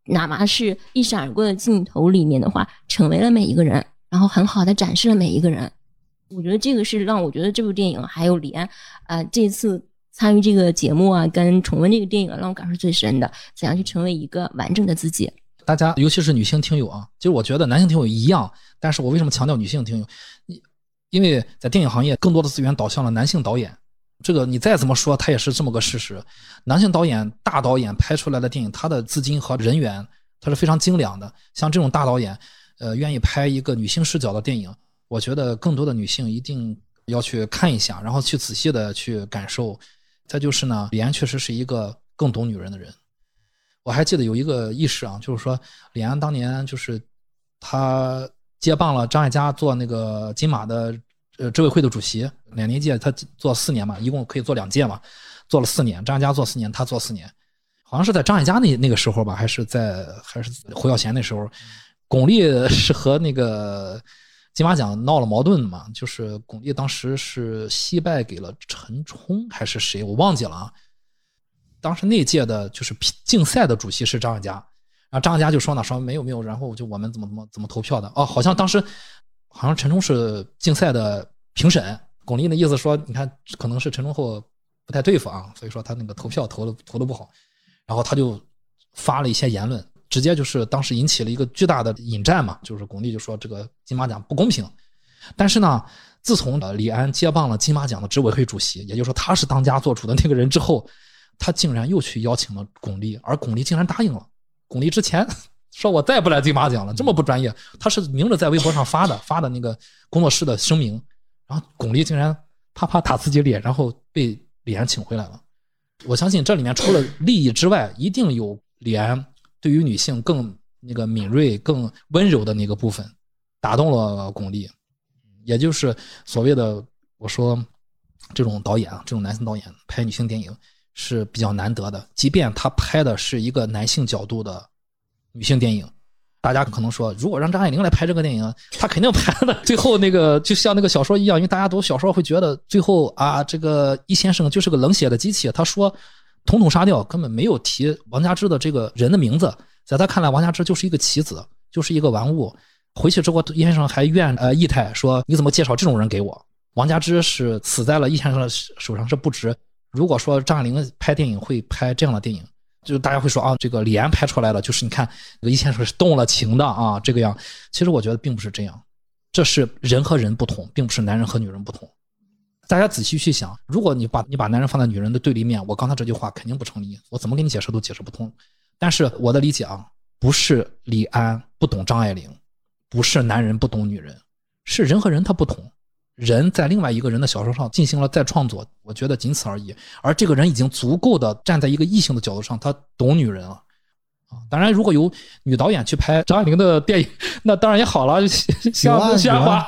哪怕是一闪而过的镜头里面的话，成为了每一个人，然后很好的展示了每一个人。我觉得这个是让我觉得这部电影还有李安，啊，这次参与这个节目啊，跟重温这个电影，让我感受最深的，怎样去成为一个完整的自己。大家尤其是女性听友啊，其实我觉得男性听友一样，但是我为什么强调女性听友？因因为在电影行业，更多的资源导向了男性导演，这个你再怎么说，它也是这么个事实。男性导演、大导演拍出来的电影，他的资金和人员，他是非常精良的。像这种大导演，呃，愿意拍一个女性视角的电影。我觉得更多的女性一定要去看一下，然后去仔细的去感受。再就是呢，李安确实是一个更懂女人的人。我还记得有一个轶事啊，就是说李安当年就是他接棒了张艾嘉做那个金马的呃执委会的主席，两年届他做四年嘛，一共可以做两届嘛，做了四年，张艾嘉做四年，他做四年，好像是在张艾嘉那那个时候吧，还是在还是胡耀贤那时候，巩俐是和那个。金马奖闹了矛盾嘛？就是巩俐当时是惜败给了陈冲还是谁？我忘记了啊。当时那届的就是竞赛的主席是张艾嘉，然后张艾嘉就说呢，说没有没有，然后就我们怎么怎么怎么投票的？哦，好像当时好像陈冲是竞赛的评审，巩俐的意思说，你看可能是陈冲后不太对付啊，所以说他那个投票投的投的不好，然后他就发了一些言论。直接就是当时引起了一个巨大的引战嘛，就是巩俐就说这个金马奖不公平，但是呢，自从李安接棒了金马奖的执委会主席，也就是说他是当家做主的那个人之后，他竟然又去邀请了巩俐，而巩俐竟然答应了。巩俐之前说我再不来金马奖了，这么不专业，他是明着在微博上发的发的那个工作室的声明，然后巩俐竟然啪啪打自己脸，然后被李安请回来了。我相信这里面除了利益之外，一定有李安。对于女性更那个敏锐、更温柔的那个部分，打动了巩俐，也就是所谓的我说这种导演啊，这种男性导演拍女性电影是比较难得的。即便他拍的是一个男性角度的女性电影，大家可能说，如果让张爱玲来拍这个电影，她肯定拍的最后那个就像那个小说一样，因为大家读小说会觉得最后啊，这个易先生就是个冷血的机器。他说。统统杀掉，根本没有提王家之的这个人的名字。在他看来，王家之就是一个棋子，就是一个玩物。回去之后，易先生还怨呃易太说：“你怎么介绍这种人给我？”王家之是死在了易先生的手上是不值。如果说张爱玲拍电影会拍这样的电影，就大家会说啊，这个李安拍出来了就是你看，这个易先生是动了情的啊，这个样。其实我觉得并不是这样，这是人和人不同，并不是男人和女人不同。大家仔细去想，如果你把你把男人放在女人的对立面，我刚才这句话肯定不成立，我怎么给你解释都解释不通。但是我的理解啊，不是李安不懂张爱玲，不是男人不懂女人，是人和人他不同，人在另外一个人的小说上进行了再创作，我觉得仅此而已。而这个人已经足够的站在一个异性的角度上，他懂女人了啊。当然，如果有女导演去拍张爱玲的电影，那当然也好了。像徐安华，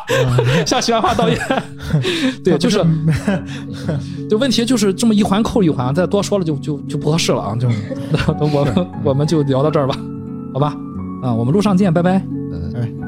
像徐安华导演，对，就是，就问题就是这么一环扣一环，再多说了就就就不合适了啊！就，那我们我们就聊到这儿吧，好吧？啊，我们路上见，拜拜。哎。